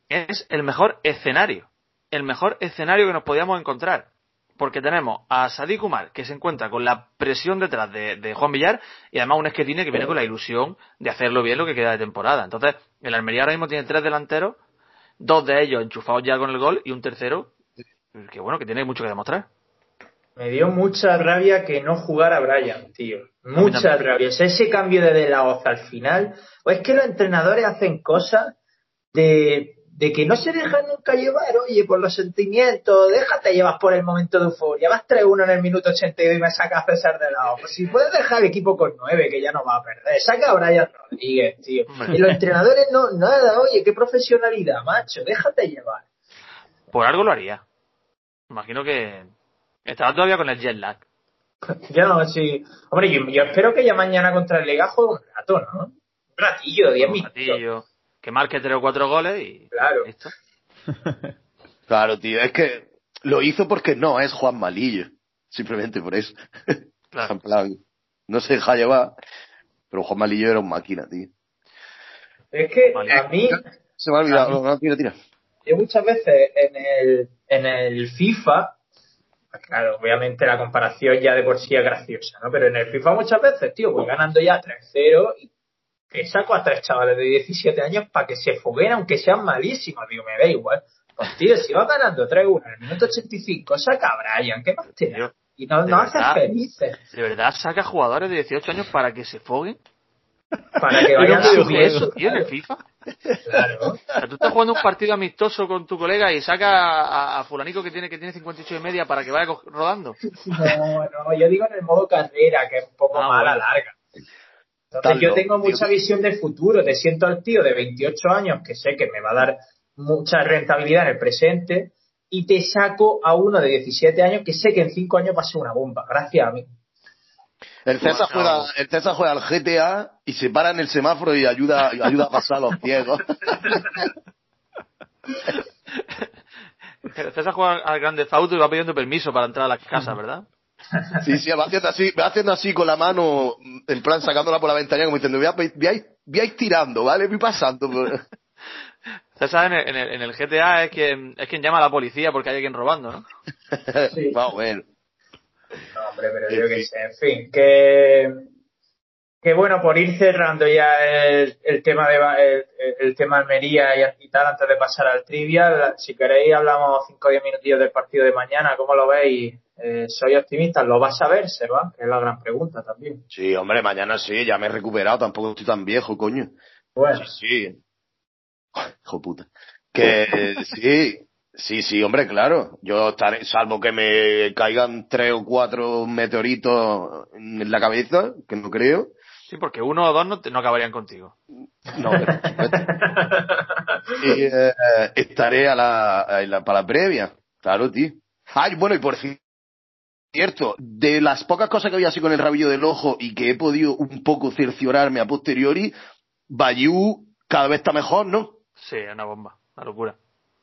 es el mejor escenario, el mejor escenario que nos podíamos encontrar porque tenemos a Sadik Umar, que se encuentra con la presión detrás de, Juan Villar, y además un Esquetine que viene con la ilusión de hacerlo bien lo que queda de temporada. Entonces, el Almería ahora mismo tiene tres delanteros, dos de ellos enchufados ya con el gol, y un tercero que bueno, que tiene mucho que demostrar.
Me dio mucha rabia que no jugara Brian, tío. Mucha rabia. ese cambio de De La Hoz al final. O es que los entrenadores hacen cosas de de que no se deja nunca llevar, oye, por los sentimientos, déjate llevar por el momento de euforia, vas 3-1 en el minuto 82 y me saca a César de lado. Pues si puedes dejar el equipo con 9, que ya no va a perder, saca a Brian Rodríguez, tío. Y los entrenadores no, nada, oye, qué profesionalidad, macho, déjate llevar.
Por algo lo haría. Imagino que estaba todavía con el jet lag.
Ya no, sí. Hombre, yo, espero que ya mañana contra el Legajo un rato, ¿no? Un ratillo, 10 minutos
que marque tres o cuatro goles y
claro.
claro, tío, es que lo hizo porque no es Juan Malillo, simplemente por eso. Claro. en plan, no se deja llevar, pero Juan Malillo era un máquina, tío.
Es que a mí
se me ha olvidado, no, tira, tira.
Yo muchas veces en el en el FIFA claro, obviamente la comparación ya de por sí es graciosa, ¿no? Pero en el FIFA muchas veces, tío, voy ganando ya 3-0 y saco a tres chavales de 17 años para que se foguen, aunque sean malísimos. Digo, me da igual. Pues tío, si va ganando 3-1 en el minuto 85, saca a Brian, ¿qué más te da? Y no, no haces felices.
¿De verdad saca jugadores de 18 años para que se foguen?
Para que vayan a subir
eso, tío, en el FIFA. Claro. O sea, tú estás jugando un partido amistoso con tu colega y saca a, fulanico que tiene que tiene 58 y media para que vaya rodando.
No, no, yo digo en el modo carrera, que es un poco ah, mala larga. Entonces yo tengo mucha visión del futuro. Te siento al tío de 28 años que sé que me va a dar mucha rentabilidad en el presente y te saco a uno de 17 años que sé que en 5 años va a ser una bomba. Gracias a mí.
El César, juega, el César juega al GTA y se para en el semáforo y ayuda, ayuda a pasar a los ciegos.
El César juega al Grande Auto y va pidiendo permiso para entrar a la casa, ¿verdad?
Sí, sí, va haciendo así, va haciendo así con la mano, en plan sacándola por la ventanilla como diciendo, voy a, ir tirando, ¿vale? Voy pasando.
César en el, en el, GTA es quien, es quien llama a la policía porque hay alguien robando, ¿no?
Sí. bueno.
No, hombre, pero yo qué sé, en fin, que, que bueno, por ir cerrando ya el, el tema de el, tema Almería y, tal, antes de pasar al trivial, si queréis hablamos 5 o 10 minutillos del partido de mañana, ¿cómo lo veis? Eh, soy optimista, ¿lo vas a ver, Seba? Que es la gran pregunta también.
Sí, hombre, mañana sí, ya me he recuperado, tampoco estoy tan viejo, coño.
Bueno.
Sí, sí. Hijo puta. Que sí, sí, sí, hombre, claro. Yo estaré, salvo que me caigan tres o cuatro meteoritos en la cabeza, que no creo.
Sí, porque uno o dos no, no acabarían contigo.
No, y, eh, estaré a la, a la, para la previa. Claro, tío. Ay, bueno, y por fin Cierto, de las pocas cosas que había así con el rabillo del ojo y que he podido un poco cerciorarme a posteriori, Bayou cada vez está mejor, ¿no?
Sí, es una bomba, una locura.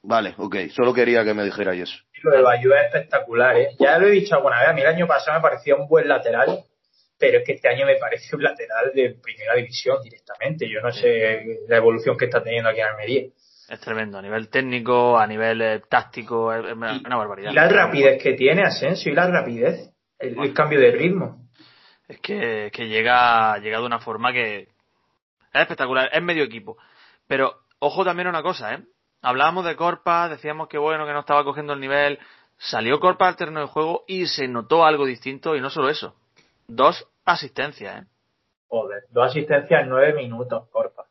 Vale, ok, solo quería que me dijerais eso.
Lo de Bayou es espectacular, ¿eh? Ya lo he dicho alguna vez, a mí el año pasado me parecía un buen lateral, pero es que este año me parece un lateral de primera división directamente. Yo no sé la evolución que está teniendo aquí en Almería.
Es tremendo, a nivel técnico, a nivel eh, táctico, es, una barbaridad.
Y la rapidez que tiene Asensio, y la rapidez, el, cambio de ritmo.
Es que, que llega, llega de una forma que es espectacular, es medio equipo. Pero ojo también a una cosa, ¿eh? Hablábamos de Corpa, decíamos que bueno, que no estaba cogiendo el nivel. Salió Corpa al terreno de juego y se notó algo distinto y no solo eso. Dos asistencias, ¿eh?
Joder, dos asistencias en nueve minutos, Corpa.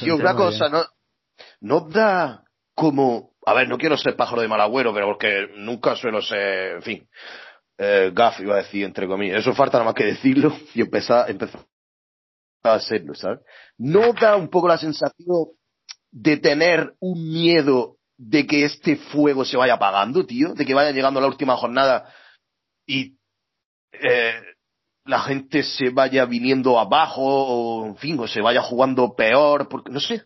y una cosa, no, ¿no da como, a ver, no quiero ser pájaro de mal agüero, pero porque nunca suelo ser, en fin, eh, gaf iba a decir, entre comillas. Eso falta nada más que decirlo y empezar, empezar a hacerlo, ¿sabes? ¿No da un poco la sensación de tener un miedo de que este fuego se vaya apagando, tío? De que vaya llegando la última jornada y eh, la gente se vaya viniendo abajo o, en fin, o se vaya jugando peor, porque no sé.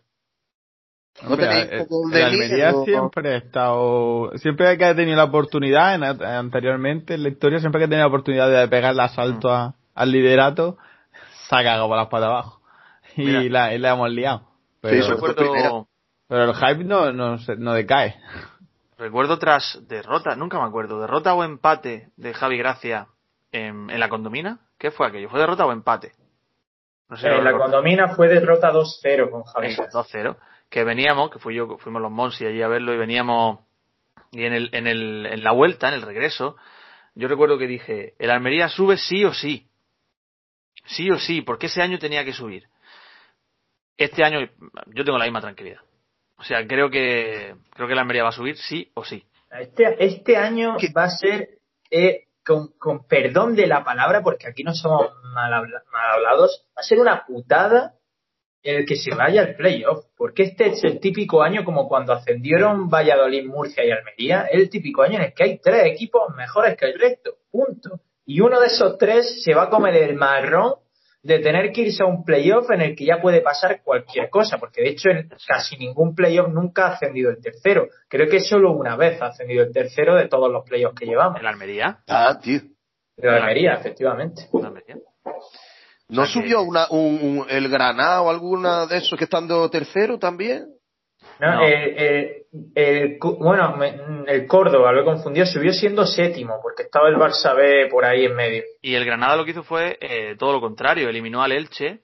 ¿No eh, de Almería siempre ha estado, siempre que ha tenido la oportunidad, anteriormente en la historia, siempre que ha tenido la oportunidad de pegar el asalto mm. al liderato, se ha cagado por las patas abajo. Y la, y la, hemos liado. Pero, pero el hype no, no, no decae.
Recuerdo tras derrota, nunca me acuerdo, derrota o empate de Javi Gracia en, en la condomina. ¿Qué fue aquello? ¿Fue derrota o empate?
No sé, en la condomina fue derrota 2-0 con Javi.
2-0. Que veníamos, que fui yo, fuimos los Monsi allí a verlo y veníamos, y en el, en el, en la vuelta, en el regreso, yo recuerdo que dije, el Almería sube sí o sí. Sí o sí, porque ese año tenía que subir. Este año yo tengo la misma tranquilidad. O sea, creo que creo que la Almería va a subir sí o sí.
Este, este año va a ser eh, con, perdón de la palabra, porque aquí no somos mal, hablados, va a ser una putada el que se vaya al playoff, porque este es el típico año como cuando ascendieron Valladolid, Murcia y Almería, el típico año en el que hay tres equipos mejores que el resto, punto. Y uno de esos tres se va a comer el marrón de tener que irse a un playoff en el que ya puede pasar cualquier cosa, porque de hecho en casi ningún playoff nunca ha ascendido el tercero. Creo que solo una vez ha ascendido el tercero de todos los playoffs que llevamos.
¿En Almería?
Ah, tío.
En Almería, efectivamente. Almería?
¿No subió una, un, el Granada o alguna de esos que estando tercero también?
No, eh, eh, bueno, el Córdoba, lo he confundido, subió siendo séptimo, porque estaba el Barça B por ahí en medio.
Y el Granada lo que hizo fue eh, todo lo contrario, eliminó al Elche,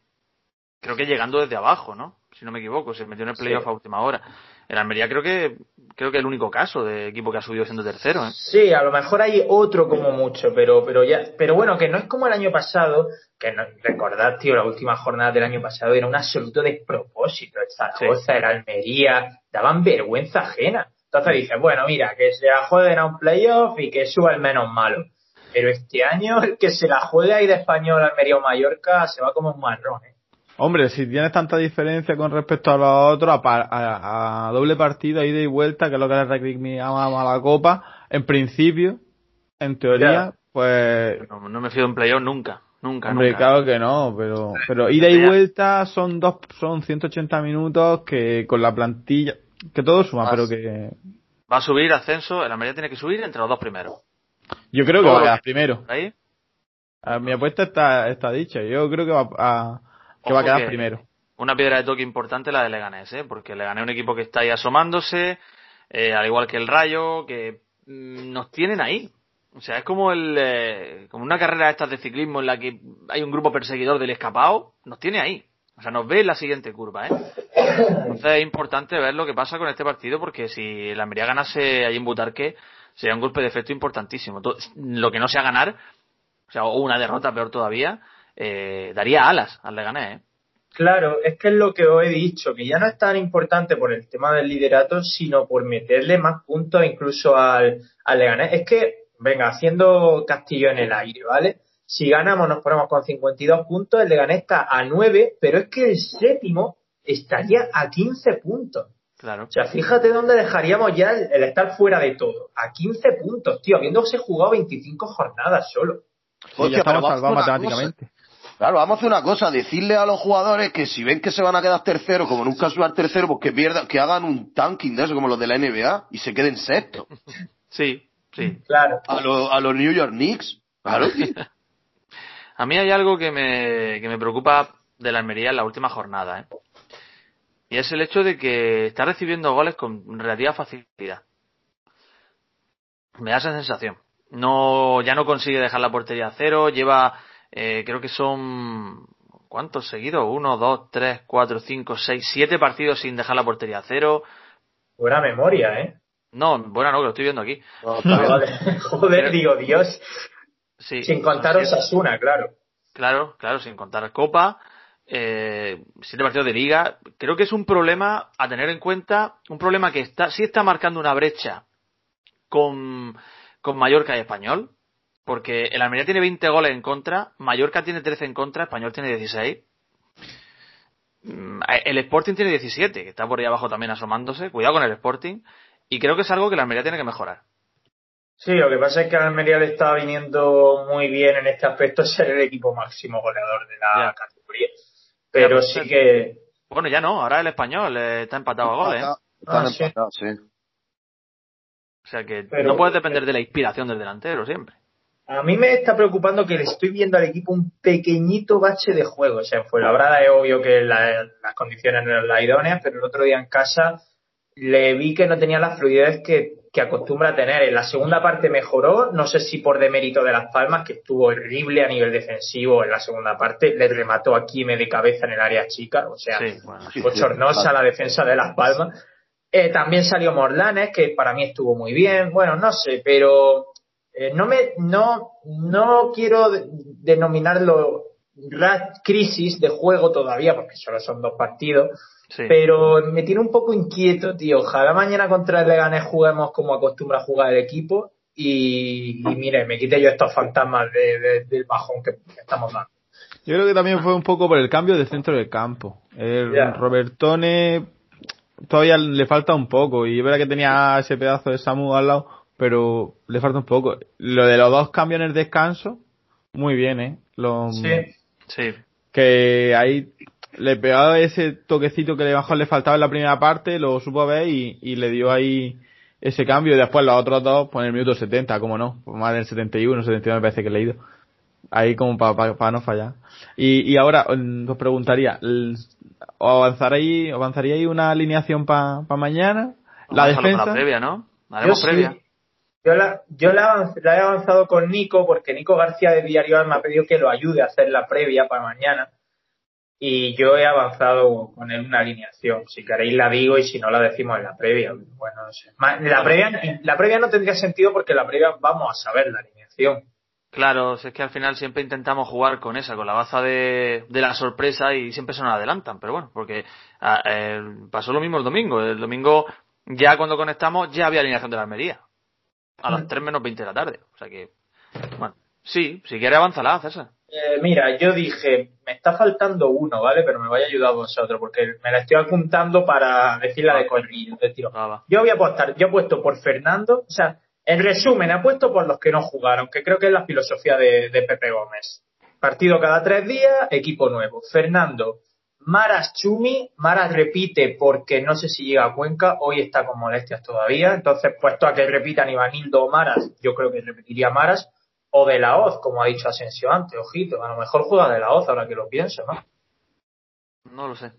creo que llegando desde abajo, ¿no? Si no me equivoco, se metió en el playoff a última hora. El Almería creo que creo que el único caso de equipo que ha subido siendo tercero. ¿eh?
Sí, a lo mejor hay otro como mucho, pero pero ya pero bueno que no es como el año pasado que no, recordad tío la última jornada del año pasado era un absoluto despropósito. El Zaragoza, el Almería daban vergüenza ajena. Entonces dices bueno mira que se la jueguen a un playoff y que suba el menos malo. Pero este año el que se la juegue ahí de español Almería o Mallorca se va como un marrón. ¿eh?
Hombre, si tienes tanta diferencia con respecto a los otros, a, doble partido, ida y vuelta, que es lo que le reclamamos a la Copa, en principio, en teoría, pues...
No, me fío en playoff nunca. Nunca,
Hombre, claro que no, pero, pero ida y vuelta son dos, son 180 minutos que con la plantilla, que todo suma, pero que...
Va a subir ascenso, el Almería tiene que subir entre los dos primeros.
Yo creo que va a quedar primero. ¿Ahí? mi apuesta está, está dicha, yo creo que va a que va a quedar primero.
Una piedra de toque importante la de Leganés, ¿eh? porque Leganés es un equipo que está ahí asomándose, eh, al igual que el Rayo, que mm, nos tienen ahí. O sea, es como el eh, como una carrera de estas de ciclismo en la que hay un grupo perseguidor del escapado, nos tiene ahí. O sea, nos ve en la siguiente curva, ¿eh? Entonces es importante ver lo que pasa con este partido porque si la Almería ganase ahí en Butarque sería un golpe de efecto importantísimo. Lo que no sea ganar, o sea, o una derrota peor todavía, eh, daría alas al Leganés. ¿eh?
Claro, es que es lo que os he dicho, que ya no es tan importante por el tema del liderato, sino por meterle más puntos incluso al, al Leganés. Es que, venga, haciendo castillo en el aire, ¿vale? Si ganamos nos ponemos con 52 puntos, el Leganés está a 9, pero es que el séptimo estaría a 15 puntos.
Claro.
O sea, fíjate dónde dejaríamos ya el, el estar fuera de todo. A 15 puntos, tío, habiéndose jugado 25 jornadas solo.
ya estamos salvados matemáticamente.
Claro, vamos a hacer una cosa, decirle a los jugadores que si ven que se van a quedar terceros, como nunca suban tercero, pues que pierdan, que hagan un tanking de eso, como los de la NBA, y se queden sexto.
Sí, sí.
Claro.
A, a los New York Knicks, claro.
a mí hay algo que me, que me preocupa de la Almería en la última jornada, ¿eh? Y es el hecho de que está recibiendo goles con relativa facilidad. Me da esa sensación. No, ya no consigue dejar la portería a cero, lleva eh, creo que son ¿cuántos seguidos? Uno, dos, tres, cuatro, cinco, seis, siete partidos sin dejar la portería a cero.
Buena memoria, ¿eh?
No, buena no, que lo estoy viendo aquí.
Joder, digo, Dios. Sin contar Osasuna, claro.
Claro, claro, sin contar Copa. eh, siete partidos de liga. Creo que es un problema a tener en cuenta, un problema que está, sí está marcando una brecha con, con Mallorca y Español, porque el Almería tiene 20 goles en contra, Mallorca tiene 13 en contra, Español tiene 16. Mm, el Sporting tiene 17, que está por ahí abajo también asomándose. Cuidado con el Sporting. Y creo que es algo que la Almería tiene que mejorar.
Sí, lo que pasa es que a Almería le está viniendo muy bien en este aspecto ser el equipo máximo goleador de la categoría. Pero sí que.
Bueno, ya no, ahora el español eh, está empatado a goles.
Está ah, empatado, sí.
O sea que no puedes depender de la inspiración del delantero siempre.
A mí me está preocupando que le estoy viendo al equipo un pequeñito bache de juego. O sea, fue la verdad es obvio que las condiciones no eran las idóneas, pero el otro día en casa le vi que no tenía la fluidez que, que acostumbra a tener. En la segunda parte mejoró, no sé si por demérito de Las Palmas, que estuvo horrible a nivel defensivo en la segunda parte, le remató a Kime de cabeza en el área chica, o sea, sí, bochornosa la defensa de Las Palmas. Eh, también salió Morlanes, que para mí estuvo muy bien. Bueno, no sé, pero eh, no me no no quiero denominarlo crisis de juego todavía, porque solo son dos partidos. Pero me tiene un poco inquieto, tío. Ojalá mañana contra el Leganés juguemos como acostumbra a jugar el equipo y, mire, me quite yo estos fantasmas del bajón que estamos dando.
Yo creo que también fue un poco por el cambio de centro del campo. El Robertone todavía le falta un poco. Y es verdad que tenía ese pedazo de Samu al lado, pero le falta un poco. Lo de los dos cambios en el descanso, muy bien, ¿eh?
sí.
Sí.
Que ahí le pegaba ese toquecito que le bajó le faltaba en la primera parte, lo supo ver y, y le dio ahí ese cambio y después los otros dos, pues en el minuto 70, como no, pues más del 71, 79 me parece que he leído. Ahí como para no fallar. Y, y ahora mm, os preguntaría, ¿avanzaréis, avanzaríais una alineación para mañana?
La defensa. La previa, ¿no? Haremos previa.
Yo, la, yo la, he avanzado con Nico porque Nico García de Diario me ha pedido que lo ayude a hacer la previa para mañana y yo he avanzado con él una alineación. Si queréis la digo y si no la decimos en la previa. Bueno, no sé. La previa, la previa no tendría sentido porque la previa vamos a saber la alineación.
Claro, es que al final siempre intentamos jugar con esa, con la baza de, de la sorpresa y siempre se nos adelantan, pero bueno, porque ah, eh, pasó lo mismo el domingo. El domingo, ya cuando conectamos, ya había alineación de la Almería. A las 3 menos 20 de la tarde. O sea que, bueno, sí, si quiere avanzala, César.
Eh, mira, yo dije, me está faltando uno, ¿vale? Pero me voy a ayudar vosotros, porque me la estoy apuntando para decir la de corrillo, de tiro.
Ah,
yo voy a apostar, yo he puesto por Fernando, o sea, en resumen, he puesto por los que no jugaron, que creo que es la filosofía de, Pepe Gómez. Partido cada tres días, equipo nuevo. Fernando, Maras Chumi, Maras repite porque no sé si llega a Cuenca, hoy está con molestias todavía, entonces puesto a que repitan Ivanildo o Maras, yo creo que repetiría Maras, o de la hoz, como ha dicho Asensio antes, ojito, a lo mejor juega de la hoz ahora que lo pienso, ¿no?
No lo sé.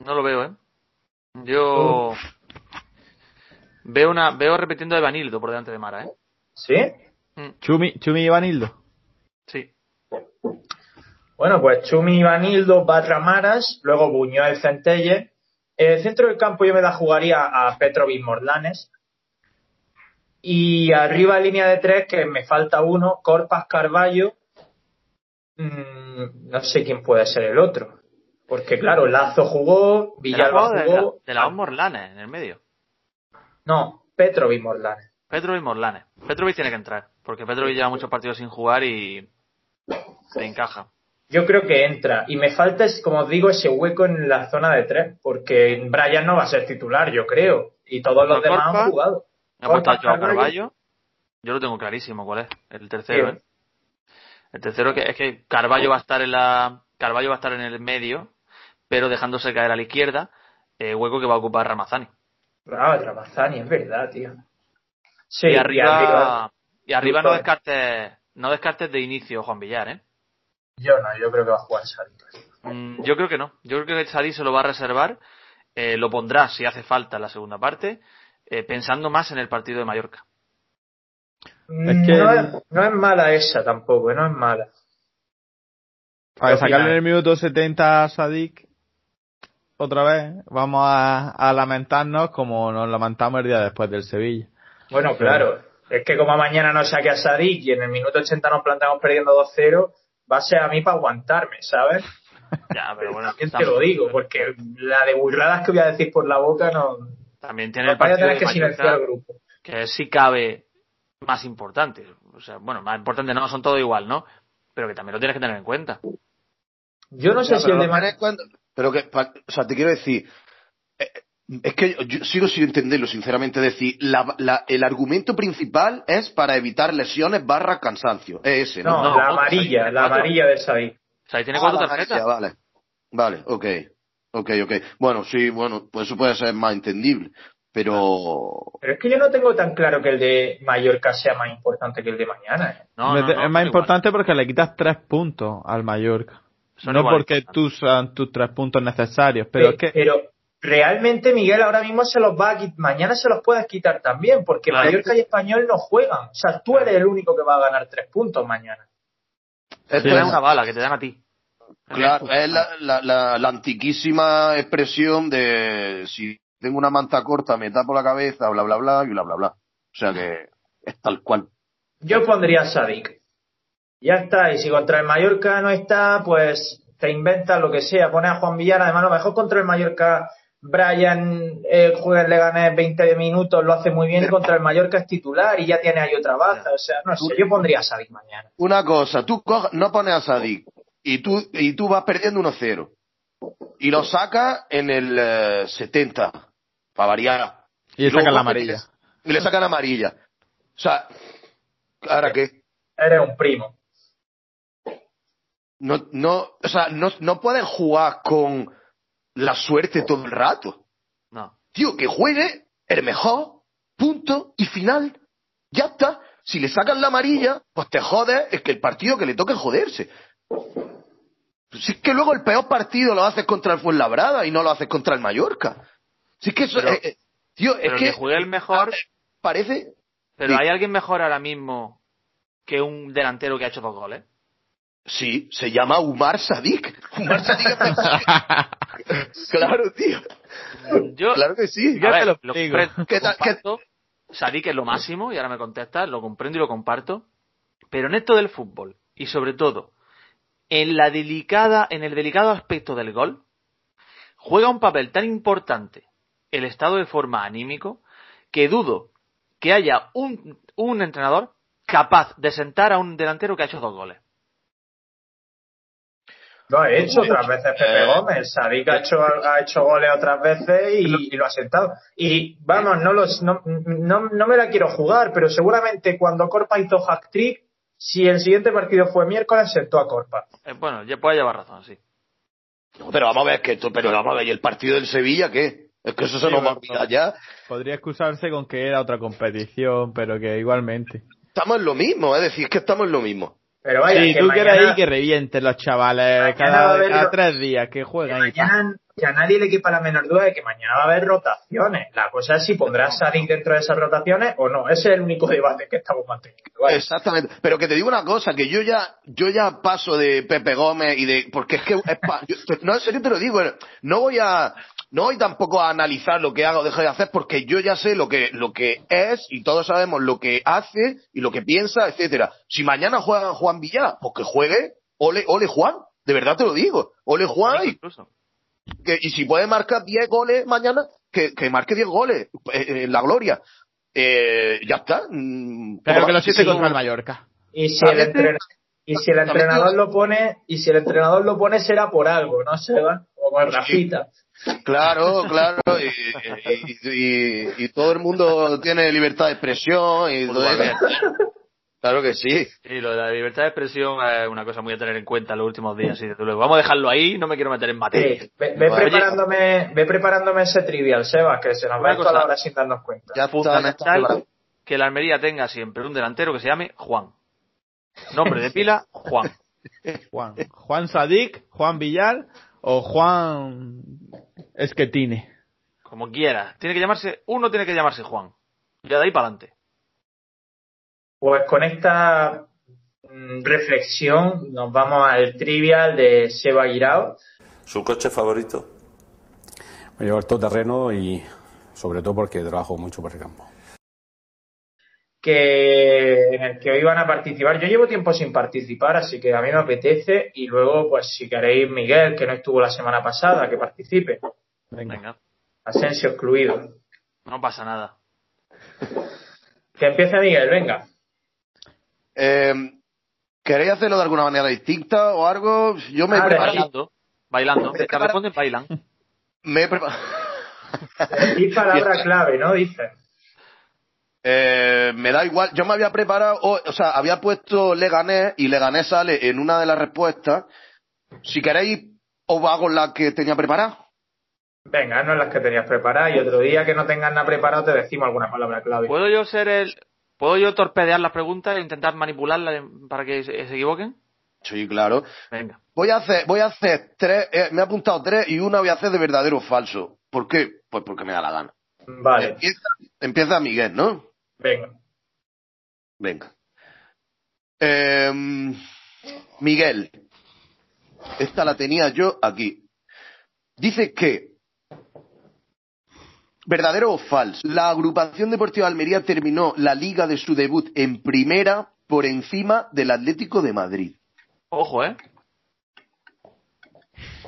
No lo veo, ¿eh? Yo veo una veo repitiendo a Evanildo por delante de Mara, ¿eh?
¿Sí?
Mm. Chumi, Chumi y Evanildo.
Sí.
Bueno, pues Chumi Vanildo, Batra Maras, luego Buñuel Centelle. En el centro del campo yo me la jugaría a Petrovic Morlanes, y arriba línea de tres, que me falta uno, Corpas Carballo. Mm, no sé quién puede ser el otro. Porque claro, Lazo jugó, Villalba jugó.
De la, de Morlanes en el medio.
No, Petrovic Morlanes.
Petrovic Morlanes. Petrovic tiene que entrar, porque Petrovic lleva muchos partidos sin jugar y se encaja.
Yo creo que entra. Y me falta, como os digo, ese hueco en la zona de tres, porque Brian no va a ser titular, yo creo. Y todos los demás han jugado.
Me ha puesto a Carballo. Yo lo tengo clarísimo cuál es. El tercero, ¿eh? El tercero que es que Carballo va a estar en la. Carballo va a estar en el medio, pero dejándose caer a la izquierda, eh, hueco que va a ocupar Ramazani.
Ah, Ramazani, es verdad, tío.
Sí, y arriba, y arriba, no descartes, no descartes de inicio Juan Villar, ¿eh?
Yo no, yo creo que va a jugar Sari.
Mm, yo creo que no. Yo creo que Sari se lo va a reservar. Eh, lo pondrá si hace falta en la segunda parte. Eh, pensando más en el partido de Mallorca.
Mm, no, es, mala esa tampoco, no es mala.
Para sacarle en el minuto 70 a Sadik, otra vez, vamos a, lamentarnos como nos lamentamos el día después del Sevilla.
Bueno, claro, es que como mañana no saque a Sadik y en el minuto 80 nos plantamos perdiendo 2-0, va a ser a mí para aguantarme, ¿sabes? Ya, pero bueno. ¿Quién te lo digo? Porque la de burradas que voy a decir por la boca no.
También tiene el partido de que silenciar al grupo. Que si cabe más importante. O sea, bueno, más importante no, son todo igual, ¿no? Pero que también lo tienes que tener en cuenta.
Yo no sé si el de
Pero que, o sea, te quiero decir, eh, es que yo sigo sin entenderlo, sinceramente. decir, la, el argumento principal es para evitar lesiones barra cansancio. Es ese,
¿no? No, la amarilla, la amarilla de Saí.
Saí tiene cuatro ah, tarjetas.
Vale, vale, ok. Ok, ok. Bueno, sí, bueno, pues eso puede ser más entendible. Pero...
Pero es que yo no tengo tan claro que el de Mallorca sea más importante que el de mañana. ¿eh?
No, es más importante porque le quitas tres puntos al Mallorca. no porque tú sean tus tres puntos necesarios, pero, es que...
Pero realmente Miguel ahora mismo se los va a quitar, mañana se los puedes quitar también, porque Mallorca y Español no juegan. O sea, tú eres el único que va a ganar tres puntos mañana.
Es una bala que te dan a ti.
Claro, es la, la, la, antiquísima expresión de si tengo una manta corta, me tapo la cabeza, bla, bla, bla, y bla, bla, bla. O sea que es tal cual.
Yo pondría a Sadik. Ya está, y si contra el Mallorca no está, pues te inventas lo que sea, pone a Juan Villar, además lo mejor contra el Mallorca Brian eh, juega en Leganés 20 minutos, lo hace muy bien contra el Mallorca es titular y ya tiene ahí otra baza. O sea, no sé, yo pondría a Sadik mañana.
Una cosa, tú no pones a Sadik y tú, y tú vas perdiendo 1-0 y lo sacas en el 70 eh, para variar.
Y le sacan la amarilla.
Y le sacan la amarilla. O sea, ¿ahora qué?
Eres un primo.
No, no, o sea, no, no pueden jugar con la suerte todo el rato.
No.
Tío, que juegue el mejor, punto y final. Ya está. Si le sacan la amarilla, pues te jodes, es que el partido que le toque joderse. Si es que luego el peor partido lo haces contra el Fuenlabrada y no lo haces contra el Mallorca. Si es que eso, eh, eh, tío, es que,
juegue el mejor.
Parece.
Pero hay alguien mejor ahora mismo que un delantero que ha hecho dos goles.
Sí, se llama Umar Sadik. Umar Sadik Claro, tío.
Yo,
claro que sí.
Yo te lo, digo. Sadik es lo máximo, y ahora me contestas, lo comprendo y lo comparto. Pero en esto del fútbol, y sobre todo, en la delicada, en el delicado aspecto del gol, juega un papel tan importante el estado de forma anímico que dudo que haya un, un entrenador capaz de sentar a un delantero que ha hecho dos goles.
Lo ha hecho otras veces Pepe Gómez. Sadik ha hecho, ha hecho goles otras veces y, lo ha sentado. Y vamos, no, los, no, no, me la quiero jugar, pero seguramente cuando Corpa hizo hack trick, si el siguiente partido fue miércoles, sentó a Corpa.
Eh, bueno, ya puede llevar razón, sí.
pero vamos a ver que esto, pero vamos a ver, ¿y el partido del Sevilla qué? Es que eso se nos va a olvidar ya.
Podría excusarse con que era otra competición, pero que igualmente.
Estamos en lo mismo, es decir, que estamos en lo mismo.
Pero vaya, sí, tú quieres ir que revienten los chavales cada, tres días, que juegan.
Que, mañana, que a nadie le quepa la menor duda de que mañana va a haber rotaciones. La cosa es si pondrás salir dentro de esas rotaciones o no. Ese es el único debate que estamos manteniendo.
Exactamente. Pero que te digo una cosa, que yo ya, yo ya paso de Pepe Gómez y de, porque es que, no, en serio te lo digo, no voy a, no voy tampoco a analizar lo que haga o deja de hacer porque yo ya sé lo que, lo que es y todos sabemos lo que hace y lo que piensa, etcétera. Si mañana juega Juan Villar, pues que juegue, ole, ole Juan, de verdad te lo digo, ole Juan y, que, y si puede marcar 10 goles mañana, que, que marque 10 goles eh, en la gloria. Eh, ya está.
Mm, Pero que lo siente contra el Mallorca.
Y si el, y si el entrenador lo pone, y si el entrenador lo pone será por algo, ¿no, Seba? O con Rafita.
Claro, claro, y, y, todo el mundo tiene libertad de expresión y todo eso. Claro que sí.
Sí, lo de la libertad de expresión es una cosa muy a tener en cuenta en los últimos días. Vamos a dejarlo ahí, no me quiero meter en materia.
ve, preparándome, ve preparándome ese trivial, Sebas, que se nos va a toda la hora sin darnos cuenta.
Ya fundamental que la Almería tenga siempre un delantero que se llame Juan. Nombre de pila, Juan.
Juan. Juan Sadik, Juan Villar o Juan Esquetine.
Como quiera. Tiene que llamarse, uno tiene que llamarse Juan. Ya de ahí para adelante.
Pues con esta mm, reflexión nos vamos al trivial de Seba Guirao.
¿Su coche favorito?
Me llevo el terreno y sobre todo porque trabajo mucho por el campo.
Que en el que hoy van a participar. Yo llevo tiempo sin participar, así que a mí me apetece. Y luego, pues si queréis, Miguel, que no estuvo la semana pasada, que participe.
Venga.
Asensio excluido.
No pasa nada.
Que empiece Miguel, venga.
Eh, ¿Queréis hacerlo de alguna manera distinta o algo? Yo me he
Ah,
preparado.
Bailando. Bailando.
Me
Te responden, bailan.
Me he preparado.
Y palabra clave, ¿no? Dice.
Eh, me da igual. Yo me había preparado, o, o sea, había puesto Leganés y Leganés sale en una de las respuestas. Si queréis, os hago la que tenía preparada.
Venga, no las que tenías preparadas y otro día que no tengas nada preparado te decimos alguna palabra clave.
¿Puedo yo ser el. ¿Puedo yo torpedear las preguntas e intentar manipularlas para que se, se equivoquen?
Sí, claro.
Venga.
Voy a hacer, voy a hacer tres, eh, me he apuntado tres y una voy a hacer de verdadero o falso. ¿Por qué? Pues porque me da la gana.
Vale,
Empieza, empieza Miguel, ¿no?
Venga.
Venga. Em, Miguel. Esta la tenía yo aquí. Dice que. ¿Verdadero o falso? La agrupación deportiva de Almería terminó la liga de su debut en primera por encima del Atlético de Madrid.
Ojo, ¿eh?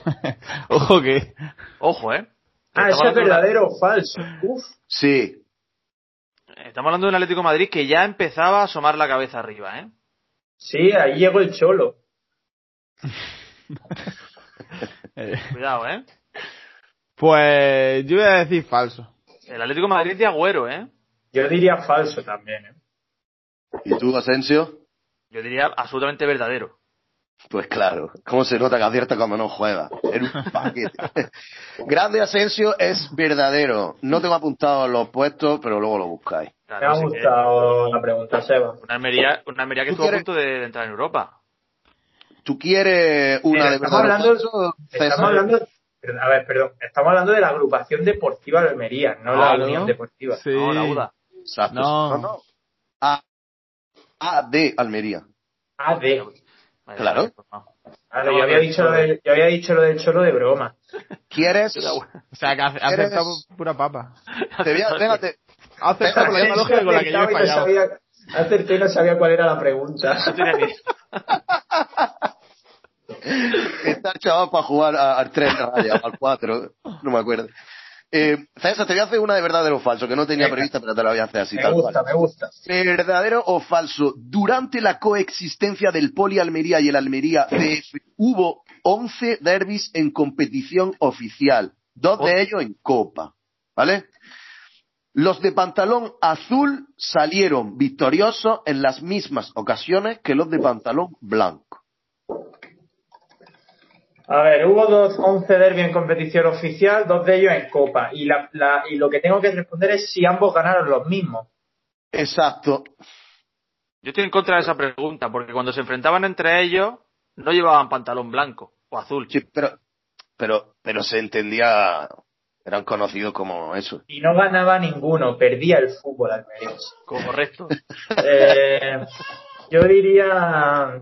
Ojo que.
Ojo, ¿eh?
Ah, eso es verdadero o falso. Uf.
Sí.
Estamos hablando de un Atlético de Madrid que ya empezaba a asomar la cabeza arriba, ¿eh?
Sí, ahí llegó el cholo.
Cuidado, ¿eh?
Pues yo voy a decir falso.
El Atlético de Madrid de Agüero, ¿eh?
Yo diría falso también. ¿eh?
¿Y tú, Asensio?
Yo diría absolutamente verdadero.
Pues claro, ¿cómo se nota que acierta cuando no juega? En un paquete. Grande Asensio es verdadero. No tengo apuntado los puestos, pero luego lo buscáis.
Me ha gustado la pregunta, Seba.
Una Almería, una Almería que
¿Tú
estuvo a punto de, de entrar en Europa.
¿Tú quieres una
Mira,
de
estamos
verdadero
hablando-? Estamos hablando, a ver, perdón, estamos hablando de la agrupación deportiva de Almería, no la. Unión Deportiva.
Sí.
No, la UDA.
Exacto.
No.
no, no. A, A de Almería.
AD.
Vale,
Claro.
pues.
Claro, yo había dicho lo del, yo había dicho lo del cholo de broma.
¿Quieres?
O sea que hace-
¿Eres-
acepta pura papa.
Te voy a, déjate.
Acepta por la misma lógica con la que yo he fallado.
sabía- acerté y no sabía cuál era la pregunta.
Está el chaval para jugar al 3 de raya o al 4. No me acuerdo. Eh, César, te voy a hacer una de verdadero o falso, que no tenía
Venga.
prevista, pero te la voy a hacer así
Me
tal
gusta,
cual.
me gusta.
¿Verdadero o falso? Durante la coexistencia del Poli Almería y el Almería CF hubo 11 derbis en competición oficial, dos de
Once.
ellos en Copa, ¿vale? Los de pantalón azul salieron victoriosos en las mismas ocasiones que los de pantalón blanco.
A ver, hubo dos 11 derbi en competición oficial, dos de ellos en Copa. Y, la, la- y lo que tengo que responder es si ambos ganaron los mismos.
Exacto.
Yo estoy en contra de esa pregunta, porque cuando se enfrentaban entre ellos, no llevaban pantalón blanco o azul.
Sí, pero, pero, pero se entendía, eran conocidos como eso.
Y no ganaba ninguno, perdía el fútbol almeriense.
Correcto.
Eh, yo diría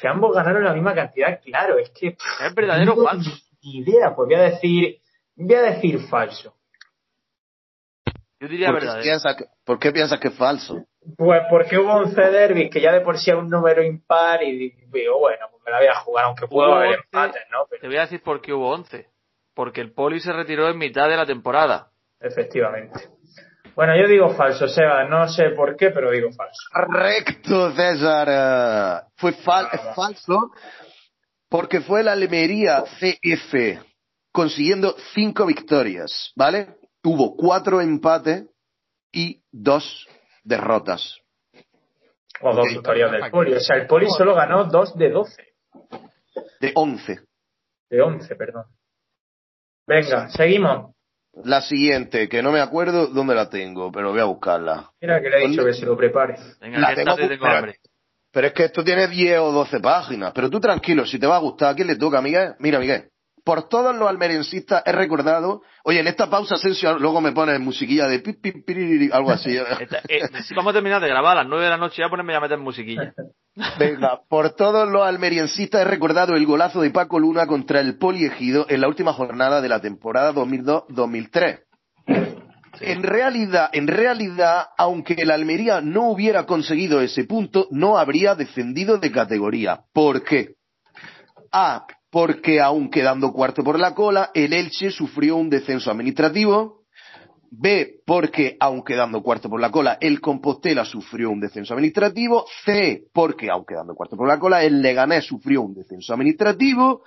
que ambos ganaron la misma cantidad. Claro, es que pff,
¿Es verdadero o
no
falso?
ni idea. Pues voy a decir, voy a decir falso.
Yo diría
¿Por qué,
verdadero.
piensas que, por qué piensas que es falso?
Pues porque hubo 11 derbis que ya de por sí es un número impar y digo, bueno, pues me la voy a jugar, aunque puedo haber
11.
empates, ¿no? Pero
Te voy a decir por qué hubo 11. Porque el Poli se retiró en mitad de la temporada.
efectivamente. Bueno, yo digo falso, Seba, no sé por qué, pero digo falso.
Correcto, César. Eh, Fue fal- falso porque fue la Almería CF consiguiendo cinco victorias, ¿vale? Hubo cuatro empates y dos derrotas.
O dos victorias del Poli. O sea, el Poli solo ganó dos de 12.
De once.
De 11, perdón. Venga, seguimos.
La siguiente, que no me acuerdo dónde la tengo, pero voy a buscarla.
Mira que le he dicho que se lo prepare.
Venga,
La
que
tengo
tengo
pero-
hambre.
Pero es que esto tiene 10 o 12 páginas. Pero tú tranquilo, si te va a gustar, ¿a quién le toca, Miguel? Mira, Miguel. Por todos los almeriencistas he recordado. Oye, en esta pausa, Asensio, luego me pones musiquilla de pi, pi, piriri, algo así.
Esta- eh, si vamos a terminar de grabar a las 9 de la noche, ya ponerme a meter musiquilla.
Venga, por todos los almeriencistas he recordado el golazo de Paco Luna contra el Poliegido en la última jornada de la temporada 2002-2003. En realidad, en realidad, aunque el Almería no hubiera conseguido ese punto, no habría descendido de categoría. ¿Por qué? A, porque aun quedando cuarto por la cola, el Elche sufrió un descenso administrativo. B, porque aun quedando cuarto por la cola, el Compostela sufrió un descenso administrativo. C, porque aun quedando cuarto por la cola, el Leganés sufrió un descenso administrativo.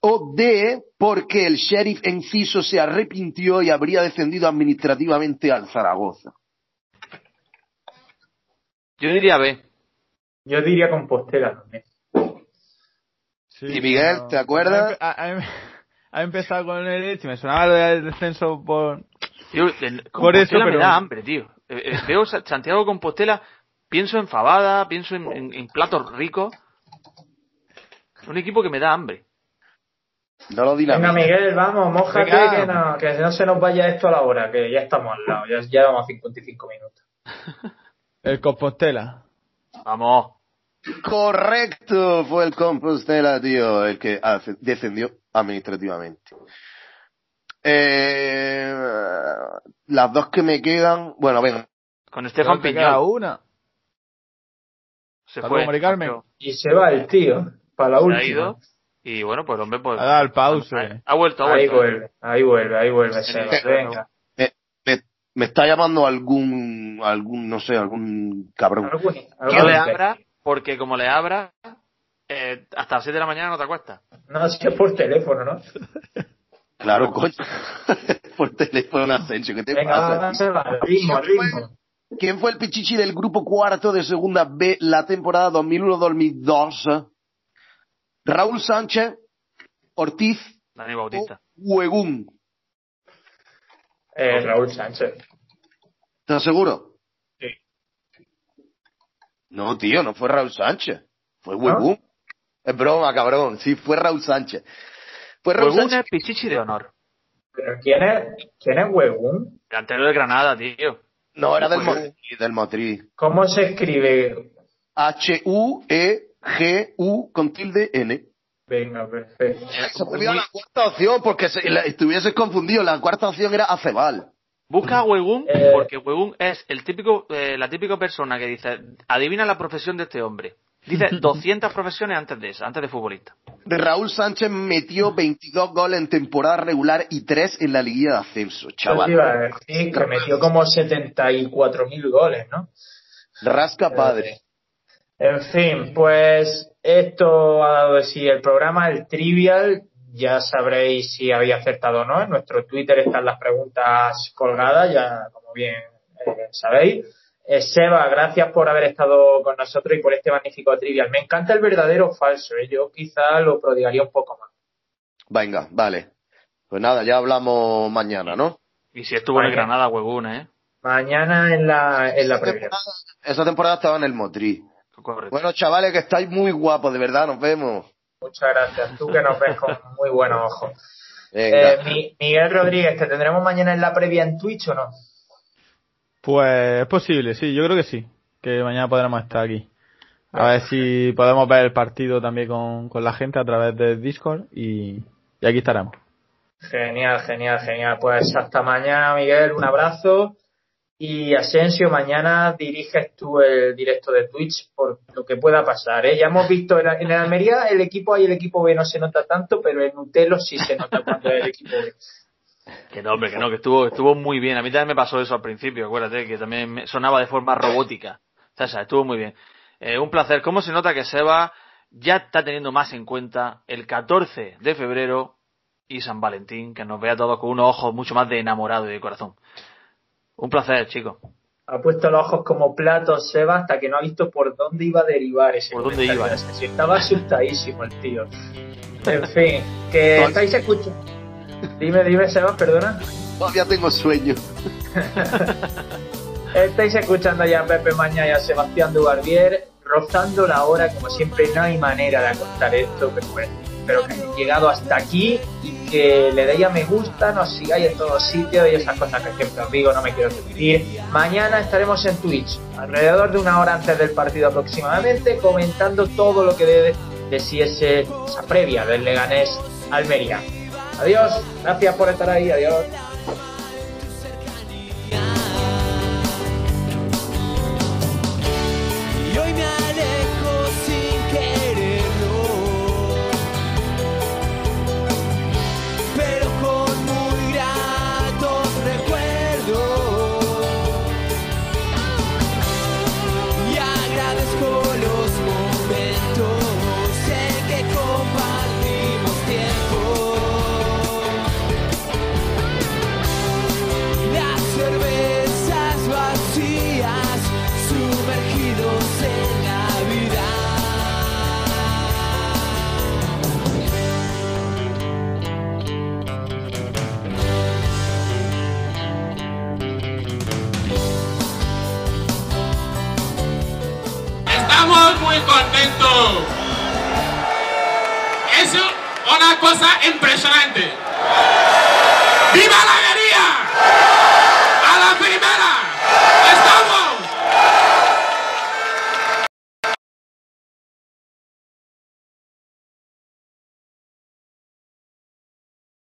O D, porque el sheriff Enciso se arrepintió y habría descendido administrativamente al Zaragoza.
Yo diría B.
Yo diría Compostela también.
y Miguel, ¿te acuerdas?
Ha, empezado con el Elche, me sonaba lo del descenso por...
por eso, pero... me da hambre, tío. Eh, eh, veo Santiago Compostela, pienso en fabada, pienso en platos ricos. Un equipo que me da hambre.
No lo
Venga, Miguel, vamos, mojate que no, que no se nos vaya esto a la hora, que ya estamos al lado, ya, ya vamos a 55 minutos.
el Compostela.
Vamos.
Correcto, fue el Compostela, tío, el que descendió administrativamente. Eh, las dos que me quedan, bueno, venga.
Con Estefan Piñón.
una.
Se fue.
Y se va el tío, para la última.
Y bueno, pues hombre, pues.
Ha dado el pause.
Ha, vuelto, ha vuelto.
Ahí vuelve, ahí vuelve, ahí vuelve. venga.
Me, está llamando algún, algún, no sé, algún cabrón.
Que le abra, porque como le abra, eh, hasta las 7 de la mañana no te acuestas.
No, si es por teléfono, ¿no?
Claro, coño. por teléfono, Asensio, ¿qué te
Venga, pasa? Va, ritmo, ritmo.
¿Quién fue el pichichi del grupo cuarto de segunda B la temporada 2001-2002? Raúl Sánchez, Ortiz
Dani Bautista.
o Huegún.
Eh, Raúl Sánchez.
¿Estás seguro?
Sí.
No, tío, no fue Raúl Sánchez. Fue Huegún. Es broma, cabrón. Sí, fue Raúl Sánchez.
Fue Raúl Sánchez. es Pichichi de honor.
¿Pero quién es, quién es Huegún?
Delantero de Granada, tío.
No, era del Motriz. Del Motriz.
¿Cómo se escribe?
H-U-E G-U con tilde N.
Venga, perfecto.
Se me la cuarta opción porque si estuvieses confundido. La cuarta opción era Acebal.
Busca a Wegum eh. porque Wegum es el típico, eh, la típica persona que dice, adivina la profesión de este hombre. Dice 200 profesiones antes de esa, antes de futbolista.
Raúl Sánchez metió 22 goles en temporada regular y 3 en la liguilla de ascenso, chaval.
Sí, que metió como 74.000 goles, ¿no?
Rasca padre. Eh,
en fin, pues esto ha dado de sí el programa, el trivial. Ya sabréis si había acertado o no. En nuestro Twitter están las preguntas colgadas, ya como bien eh, sabéis. Eh, Seba, gracias por haber estado con nosotros y por este magnífico trivial. Me encanta el verdadero o falso. ¿eh? Yo quizá lo prodigaría un poco más.
Venga, vale. Pues nada, ya hablamos mañana, ¿no?
Y si estuvo en Granada, huevón, ¿eh?
Mañana en la, en la
esa temporada estaba en el Motri. Bueno, chavales, que estáis muy guapos, de verdad, nos vemos.
Muchas gracias. Tú que nos ves con muy buenos ojos. Eh, Miguel Rodríguez, ¿te tendremos mañana en la previa en Twitch o no?
Pues es posible, sí, yo creo que sí. Que mañana podremos estar aquí. A ver si podemos ver el partido también con, la gente a través de Discord y, y aquí estaremos.
Genial, genial, genial. Pues hasta mañana, Miguel. Un abrazo. Y Asensio, mañana diriges tú el directo de Twitch por lo que pueda pasar. ¿eh? Ya hemos visto en, el Almería el equipo A y el equipo B no se nota tanto, pero en Utelo sí se nota cuando es el equipo B.
Que no, hombre, que no, que estuvo, estuvo muy bien. A mí también me pasó eso al principio, acuérdate, que también sonaba de forma robótica. O sea, estuvo muy bien. Eh, un placer. ¿Cómo se nota que Seba ya está teniendo más en cuenta el 14 de febrero y San Valentín, que nos vea todos con unos ojos mucho más de enamorado y de corazón? Un placer, chico.
Ha puesto los ojos como platos, Seba, hasta que no ha visto por dónde iba a derivar ese.
¿Por dónde iba?
estaba asustadísimo el tío. En fin, que estáis escuchando. Dime, dime, Seba, perdona.
Todavía tengo sueño.
estáis escuchando ya a Pepe Maña y a Sebastián Dubarbier, rozando la hora, como siempre, no hay manera de contar esto, pero bueno espero que hayáis llegado hasta aquí y que le deis a me gusta, nos sigáis en todos sitios y esas cosas que siempre os digo, no me quiero repetir. Mañana estaremos en Twitch, alrededor de una hora antes del partido aproximadamente, comentando todo lo que debe de si ese, esa previa del Leganés Almería. Adiós, gracias por estar ahí, adiós.
Es una cosa impresionante. ¡Viva la!